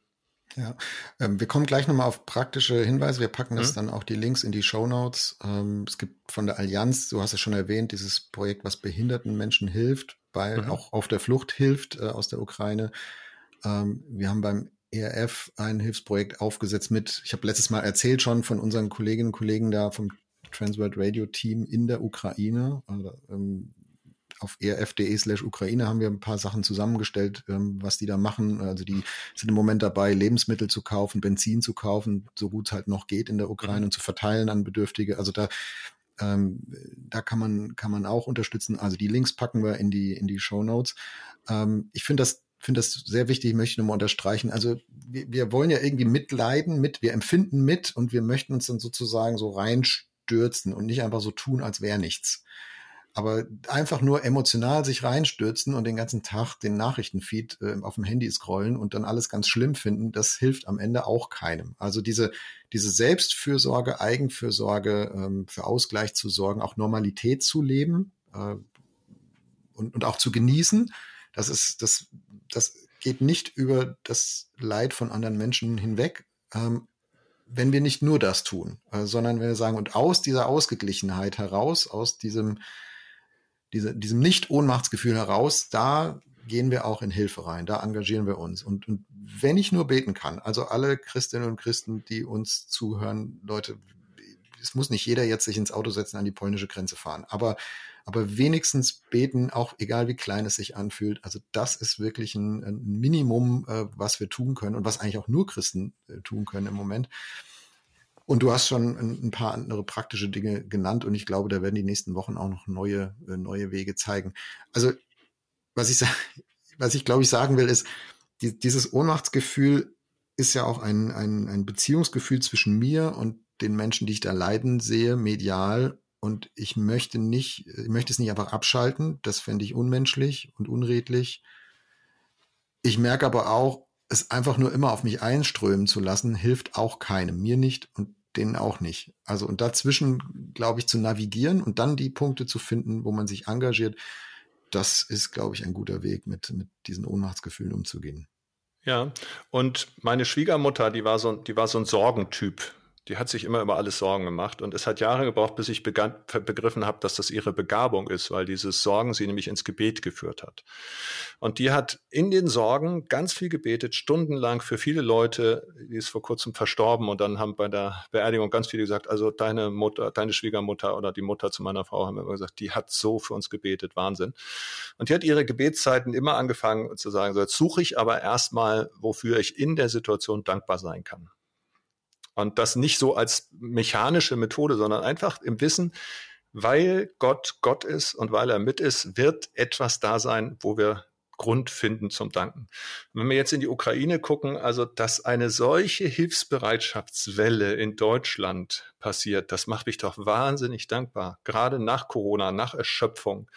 Ja, ähm, wir kommen gleich nochmal auf praktische Hinweise. Wir packen das mhm. dann auch die Links in die Show Notes. Ähm, es gibt von der Allianz, du hast es schon erwähnt, dieses Projekt, was behinderten Menschen hilft, bei, mhm. auch auf der Flucht hilft äh, aus der Ukraine. Ähm, wir haben beim ERF ein Hilfsprojekt aufgesetzt mit, ich habe letztes Mal erzählt schon von unseren Kolleginnen und Kollegen da vom Transworld Radio Team in der Ukraine. Also, ähm, auf erf.de slash Ukraine haben wir ein paar Sachen zusammengestellt, ähm, was die da machen. Also die sind im Moment dabei, Lebensmittel zu kaufen, Benzin zu kaufen, so gut es halt noch geht in der Ukraine mhm. und zu verteilen an Bedürftige. Also da ähm, da kann man kann man auch unterstützen. Also die Links packen wir in die in die Show Notes. Ähm, ich finde das finde das sehr wichtig, möchte nochmal unterstreichen. Also wir, wir wollen ja irgendwie mitleiden, mit, wir empfinden mit und wir möchten uns dann sozusagen so reinstürzen und nicht einfach so tun, als wäre nichts. Aber einfach nur emotional sich reinstürzen und den ganzen Tag den Nachrichtenfeed äh, auf dem Handy scrollen und dann alles ganz schlimm finden, das hilft am Ende auch keinem. Also diese, diese Selbstfürsorge, Eigenfürsorge, ähm, für Ausgleich zu sorgen, auch Normalität zu leben äh, und, und auch zu genießen, das ist, das, das geht nicht über das Leid von anderen Menschen hinweg. Ähm, wenn wir nicht nur das tun, äh, sondern wenn wir sagen, und aus dieser Ausgeglichenheit heraus, aus diesem diese, diesem Nicht-Ohnmachtsgefühl heraus, da gehen wir auch in Hilfe rein, da engagieren wir uns. Und, und wenn ich nur beten kann, also alle Christinnen und Christen, die uns zuhören, Leute, es muss nicht jeder jetzt sich ins Auto setzen, an die polnische Grenze fahren, aber, aber wenigstens beten, auch egal wie klein es sich anfühlt. Also das ist wirklich ein, ein Minimum, äh, was wir tun können und was eigentlich auch nur Christen äh, tun können im Moment. Und du hast schon ein, paar andere praktische Dinge genannt und ich glaube, da werden die nächsten Wochen auch noch neue, äh, neue Wege zeigen. Also was ich, was ich glaube ich sagen will, ist, die, dieses Ohnmachtsgefühl ist ja auch ein, ein, ein Beziehungsgefühl zwischen mir und den Menschen, die ich da leiden sehe, medial. Und ich möchte nicht, ich möchte es nicht einfach abschalten. Das fände ich unmenschlich und unredlich. Ich merke aber auch, es einfach nur immer auf mich einströmen zu lassen, hilft auch keinem. Mir nicht und denen auch nicht. Also und dazwischen, glaube ich, zu navigieren und dann die Punkte zu finden, wo man sich engagiert, das ist, glaube ich, ein guter Weg, mit, mit diesen Ohnmachtsgefühlen umzugehen. Ja, und meine Schwiegermutter, die war so, die war so ein Sorgentyp. Die hat sich immer über alles Sorgen gemacht und es hat Jahre gebraucht, bis ich begann, begriffen habe, dass das ihre Begabung ist, weil dieses Sorgen sie nämlich ins Gebet geführt hat. Und die hat in den Sorgen ganz viel gebetet, stundenlang für viele Leute. Die ist vor kurzem verstorben und dann haben bei der Beerdigung ganz viele gesagt, also deine Mutter, deine Schwiegermutter oder die Mutter zu meiner Frau haben immer gesagt, die hat so für uns gebetet, Wahnsinn. Und die hat ihre Gebetszeiten immer angefangen zu sagen, so jetzt suche ich aber erstmal, wofür ich in der Situation dankbar sein kann. Und das nicht so als mechanische Methode, sondern einfach im Wissen, weil Gott Gott ist und weil er mit ist, wird etwas da sein, wo wir Grund finden zum Danken. wenn wir jetzt in die Ukraine gucken, also dass eine solche Hilfsbereitschaftswelle in Deutschland passiert, das macht mich doch wahnsinnig dankbar. Gerade nach Corona, nach Erschöpfung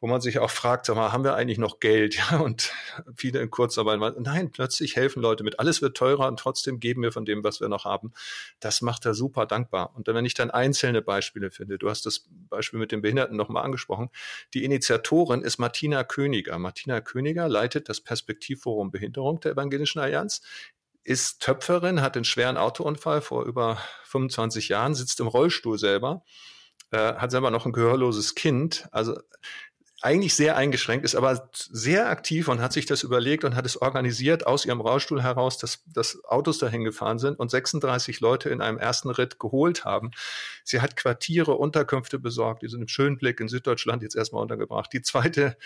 wo man sich auch fragt, sag mal, haben wir eigentlich noch Geld? <laughs> Ja, und viele in Kurzarbeit, nein, plötzlich helfen Leute mit. Alles wird teurer und trotzdem geben wir von dem, was wir noch haben. Das macht er super dankbar. Und wenn ich dann einzelne Beispiele finde, du hast das Beispiel mit den Behinderten nochmal angesprochen. Die Initiatorin ist Martina Königer. Martina Königer leitet das Perspektivforum Behinderung der Evangelischen Allianz ist Töpferin, hat einen schweren Autounfall vor über 25 Jahren, sitzt im Rollstuhl selber, äh, hat selber noch ein gehörloses Kind. Also eigentlich sehr eingeschränkt ist, aber sehr aktiv und hat sich das überlegt und hat es organisiert aus ihrem Rollstuhl heraus, dass, dass Autos dahin gefahren sind und 36 Leute in einem ersten Ritt geholt haben. Sie hat Quartiere, Unterkünfte besorgt, die sind im Schönblick in Süddeutschland jetzt erstmal untergebracht. Die zweite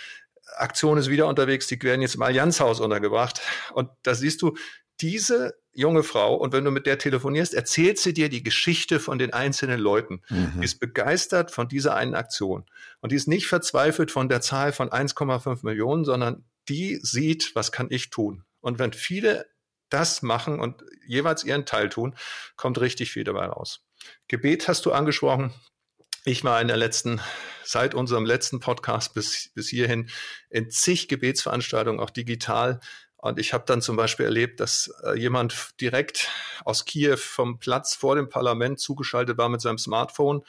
Aktion ist wieder unterwegs, die werden jetzt im Allianzhaus untergebracht. Und da siehst du, diese junge Frau und wenn du mit der telefonierst, erzählt sie dir die Geschichte von den einzelnen Leuten. Mhm. Die ist begeistert von dieser einen Aktion. Und die ist nicht verzweifelt von der Zahl von 1,5 Millionen, sondern die sieht, was kann ich tun. Und wenn viele das machen und jeweils ihren Teil tun, kommt richtig viel dabei raus. Gebet hast du angesprochen. Ich war in der letzten, seit unserem letzten Podcast bis, bis hierhin in zig Gebetsveranstaltungen, auch digital, und ich habe dann zum Beispiel erlebt, dass äh, jemand direkt aus Kiew vom Platz vor dem Parlament zugeschaltet war mit seinem Smartphone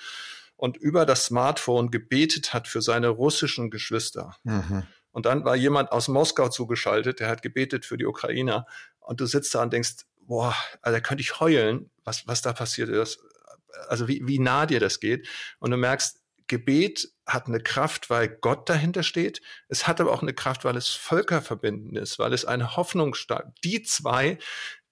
und über das Smartphone gebetet hat für seine russischen Geschwister. Mhm. Und dann war jemand aus Moskau zugeschaltet, der hat gebetet für die Ukrainer. Und du sitzt da und denkst, boah, also da könnte ich heulen, was, was da passiert ist. Also wie, wie nah dir das geht. Und du merkst, Gebet hat eine Kraft, weil Gott dahinter steht. Es hat aber auch eine Kraft, weil es völkerverbindend ist, weil es eine Hoffnung stark. Die zwei,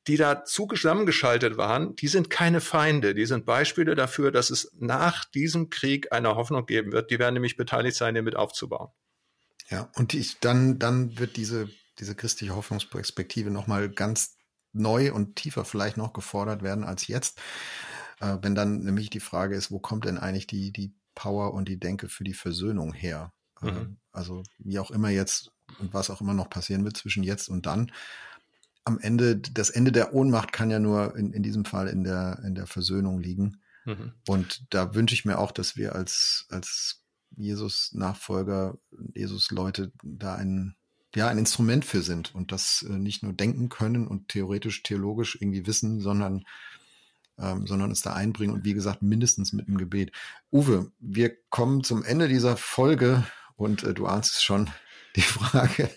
die da zusammengeschaltet waren, die sind keine Feinde. Die sind Beispiele dafür, dass es nach diesem Krieg eine Hoffnung geben wird. Die werden nämlich beteiligt sein, den mit aufzubauen. Ja, und ich, dann, dann wird diese, diese christliche Hoffnungsperspektive nochmal ganz neu und tiefer vielleicht noch gefordert werden als jetzt. Äh, wenn dann nämlich die Frage ist, wo kommt denn eigentlich die, die Power und die Denke für die Versöhnung her. Mhm. Ähm, also wie auch immer jetzt und was auch immer noch passieren wird zwischen jetzt und dann. Am Ende, das Ende der Ohnmacht kann ja nur in, in diesem Fall in der, in der Versöhnung liegen. Mhm. Und da wünsche ich mir auch, dass wir als, als Jesus-Nachfolger, Jesus-Leute da ein, ja, ein Instrument für sind und das äh, nicht nur denken können und theoretisch, theologisch irgendwie wissen, sondern ähm, sondern es da einbringen und wie gesagt, mindestens mit einem Gebet. Uwe, wir kommen zum Ende dieser Folge und äh, du ahnst es schon, <laughs> die Frage,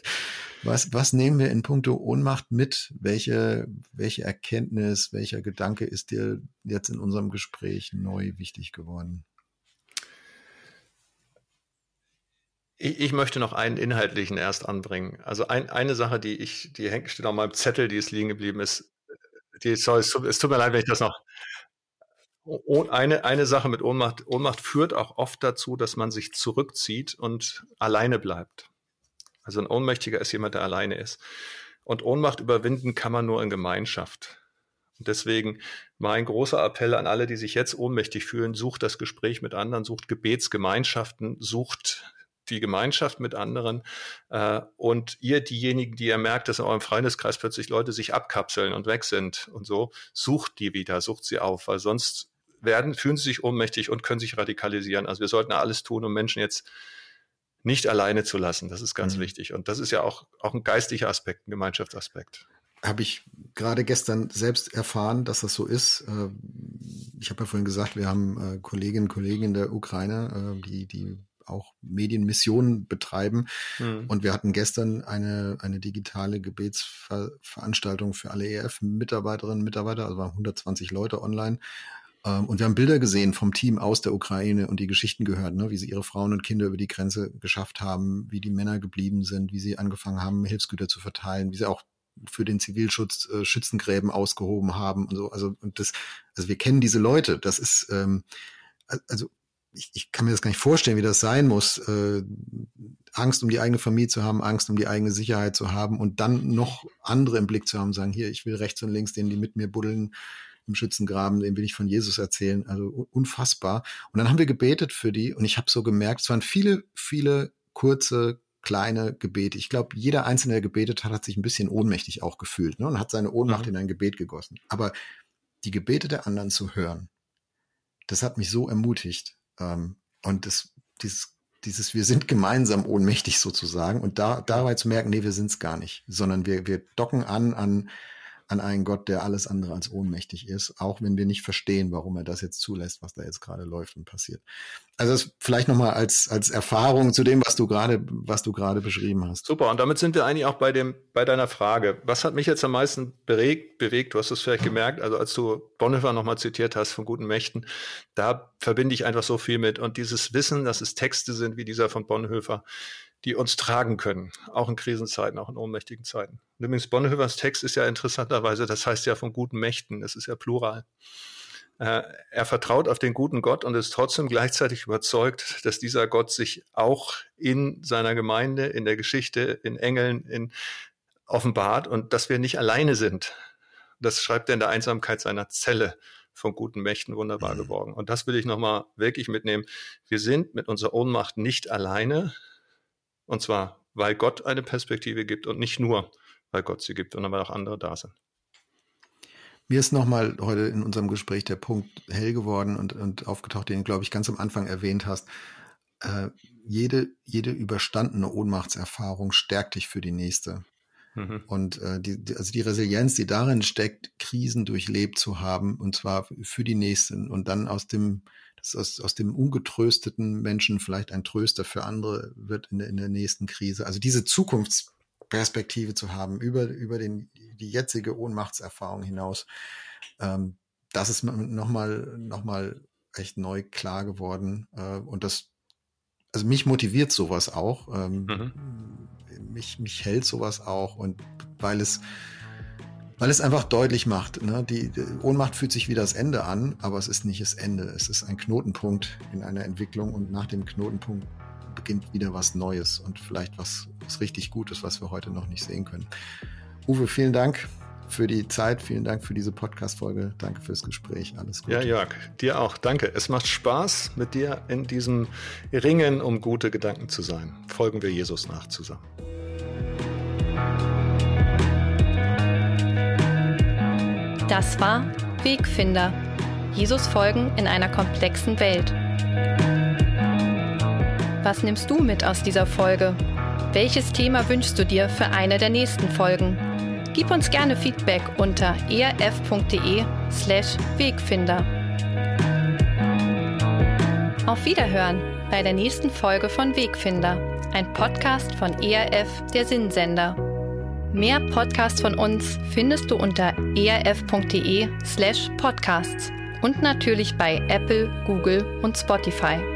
was, was nehmen wir in puncto Ohnmacht mit? Welche, welche Erkenntnis, welcher Gedanke ist dir jetzt in unserem Gespräch neu wichtig geworden? Ich, ich, möchte noch einen inhaltlichen erst anbringen. Also ein, eine Sache, die ich, die hängt, steht auf meinem Zettel, die ist liegen geblieben ist. Die, sorry, es, tut, es tut mir leid, wenn ich das noch. Eine, eine Sache mit Ohnmacht. Ohnmacht führt auch oft dazu, dass man sich zurückzieht und alleine bleibt. Also ein Ohnmächtiger ist jemand, der alleine ist. Und Ohnmacht überwinden kann man nur in Gemeinschaft. Und deswegen mein großer Appell an alle, die sich jetzt ohnmächtig fühlen, sucht das Gespräch mit anderen, sucht Gebetsgemeinschaften, sucht die Gemeinschaft mit anderen äh, und ihr diejenigen, die ihr merkt, dass in eurem Freundeskreis plötzlich Leute sich abkapseln und weg sind und so, sucht die wieder, sucht sie auf, weil sonst werden, fühlen sie sich ohnmächtig und können sich radikalisieren. Also wir sollten alles tun, um Menschen jetzt nicht alleine zu lassen. Das ist ganz mhm. wichtig. Und das ist ja auch, auch ein geistlicher Aspekt, ein Gemeinschaftsaspekt habe ich gerade gestern selbst erfahren, dass das so ist. Äh, ich habe ja vorhin gesagt, wir haben äh, Kolleginnen und Kollegen in der Ukraine, äh, die, die auch Medienmissionen betreiben. Mhm. Und wir hatten gestern eine, eine digitale Gebetsveranstaltung für alle EF-Mitarbeiterinnen und Mitarbeiter, also waren 120 Leute online. Ähm, und wir haben Bilder gesehen vom Team aus der Ukraine und die Geschichten gehört, ne, wie sie ihre Frauen und Kinder über die Grenze geschafft haben, wie die Männer geblieben sind, wie sie angefangen haben, Hilfsgüter zu verteilen, wie sie auch für den Zivilschutz äh, Schützengräben ausgehoben haben und so. Also und das, also wir kennen diese Leute. Das ist ähm, also ich, ich kann mir das gar nicht vorstellen, wie das sein muss, äh, Angst um die eigene Familie zu haben, Angst um die eigene Sicherheit zu haben und dann noch andere im Blick zu haben, sagen, hier, ich will rechts und links, denen die mit mir buddeln im Schützengraben, dem will ich von Jesus erzählen. Also unfassbar. Und dann haben wir gebetet für die und ich habe so gemerkt, es waren viele, viele kurze, kleine Gebete. Ich glaube, jeder Einzelne, der gebetet hat, hat sich ein bisschen ohnmächtig auch gefühlt ne? und hat seine Ohnmacht mhm. in ein Gebet gegossen. Aber die Gebete der anderen zu hören, das hat mich so ermutigt. Ähm, und das, dieses, dieses, wir sind gemeinsam ohnmächtig sozusagen. Und da, dabei zu merken, nee, wir sind es gar nicht, sondern wir, wir docken an an an einen Gott, der alles andere als ohnmächtig ist, auch wenn wir nicht verstehen, warum er das jetzt zulässt, was da jetzt gerade läuft und passiert. Also das vielleicht nochmal als, als Erfahrung zu dem, was du gerade, was du gerade beschrieben hast. Super. Und damit sind wir eigentlich auch bei dem, bei deiner Frage. Was hat mich jetzt am meisten bewegt, bewegt? Du hast es vielleicht gemerkt. Also als du Bonhoeffer nochmal zitiert hast von guten Mächten, da verbinde ich einfach so viel mit. Und dieses Wissen, dass es Texte sind wie dieser von Bonhoeffer, die uns tragen können, auch in Krisenzeiten, auch in ohnmächtigen Zeiten. Und übrigens, Bonhoeffers Text ist ja interessanterweise, das heißt ja von guten Mächten, das ist ja plural. Äh, er vertraut auf den guten Gott und ist trotzdem gleichzeitig überzeugt, dass dieser Gott sich auch in seiner Gemeinde, in der Geschichte, in Engeln, in offenbart und dass wir nicht alleine sind. Das schreibt er in der Einsamkeit seiner Zelle von guten Mächten wunderbar mhm. geworden. Und das will ich nochmal wirklich mitnehmen. Wir sind mit unserer Ohnmacht nicht alleine, und zwar, weil Gott eine Perspektive gibt und nicht nur, weil Gott sie gibt, sondern weil auch andere da sind. Mir ist nochmal heute in unserem Gespräch der Punkt hell geworden und, und aufgetaucht, den, glaube ich, ganz am Anfang erwähnt hast. Äh, jede, jede überstandene Ohnmachtserfahrung stärkt dich für die nächste. Mhm. Und äh, die, also die Resilienz, die darin steckt, Krisen durchlebt zu haben, und zwar für die nächsten und dann aus dem, aus, aus dem ungetrösteten Menschen vielleicht ein Tröster für andere wird in der, in der nächsten Krise. Also diese Zukunftsperspektive zu haben über, über den, die jetzige Ohnmachtserfahrung hinaus, ähm, das ist nochmal noch mal echt neu klar geworden. Äh, und das, also mich motiviert sowas auch. Ähm, mhm. mich, mich hält sowas auch. Und weil es weil es einfach deutlich macht, ne? die, Ohnmacht fühlt sich wie das Ende an, aber es ist nicht das Ende. Es ist ein Knotenpunkt in einer Entwicklung und nach dem Knotenpunkt beginnt wieder was Neues und vielleicht was, was richtig Gutes, was wir heute noch nicht sehen können. Uwe, vielen Dank für die Zeit, vielen Dank für diese Podcast-Folge. Danke fürs Gespräch. Alles Gute. Ja, Jörg, dir auch. Danke. Es macht Spaß, mit dir in diesem Ringen um gute Gedanken zu sein. Folgen wir Jesus nach zusammen. Das war Wegfinder. Jesus folgen in einer komplexen Welt. Was nimmst du mit aus dieser Folge? Welches Thema wünschst du dir für eine der nächsten Folgen? Gib uns gerne Feedback unter erf.de/slash Wegfinder. Auf Wiederhören bei der nächsten Folge von Wegfinder, ein Podcast von ERF, der Sinnsender. Mehr Podcasts von uns findest du unter erf.de slash podcasts und natürlich bei Apple, Google und Spotify.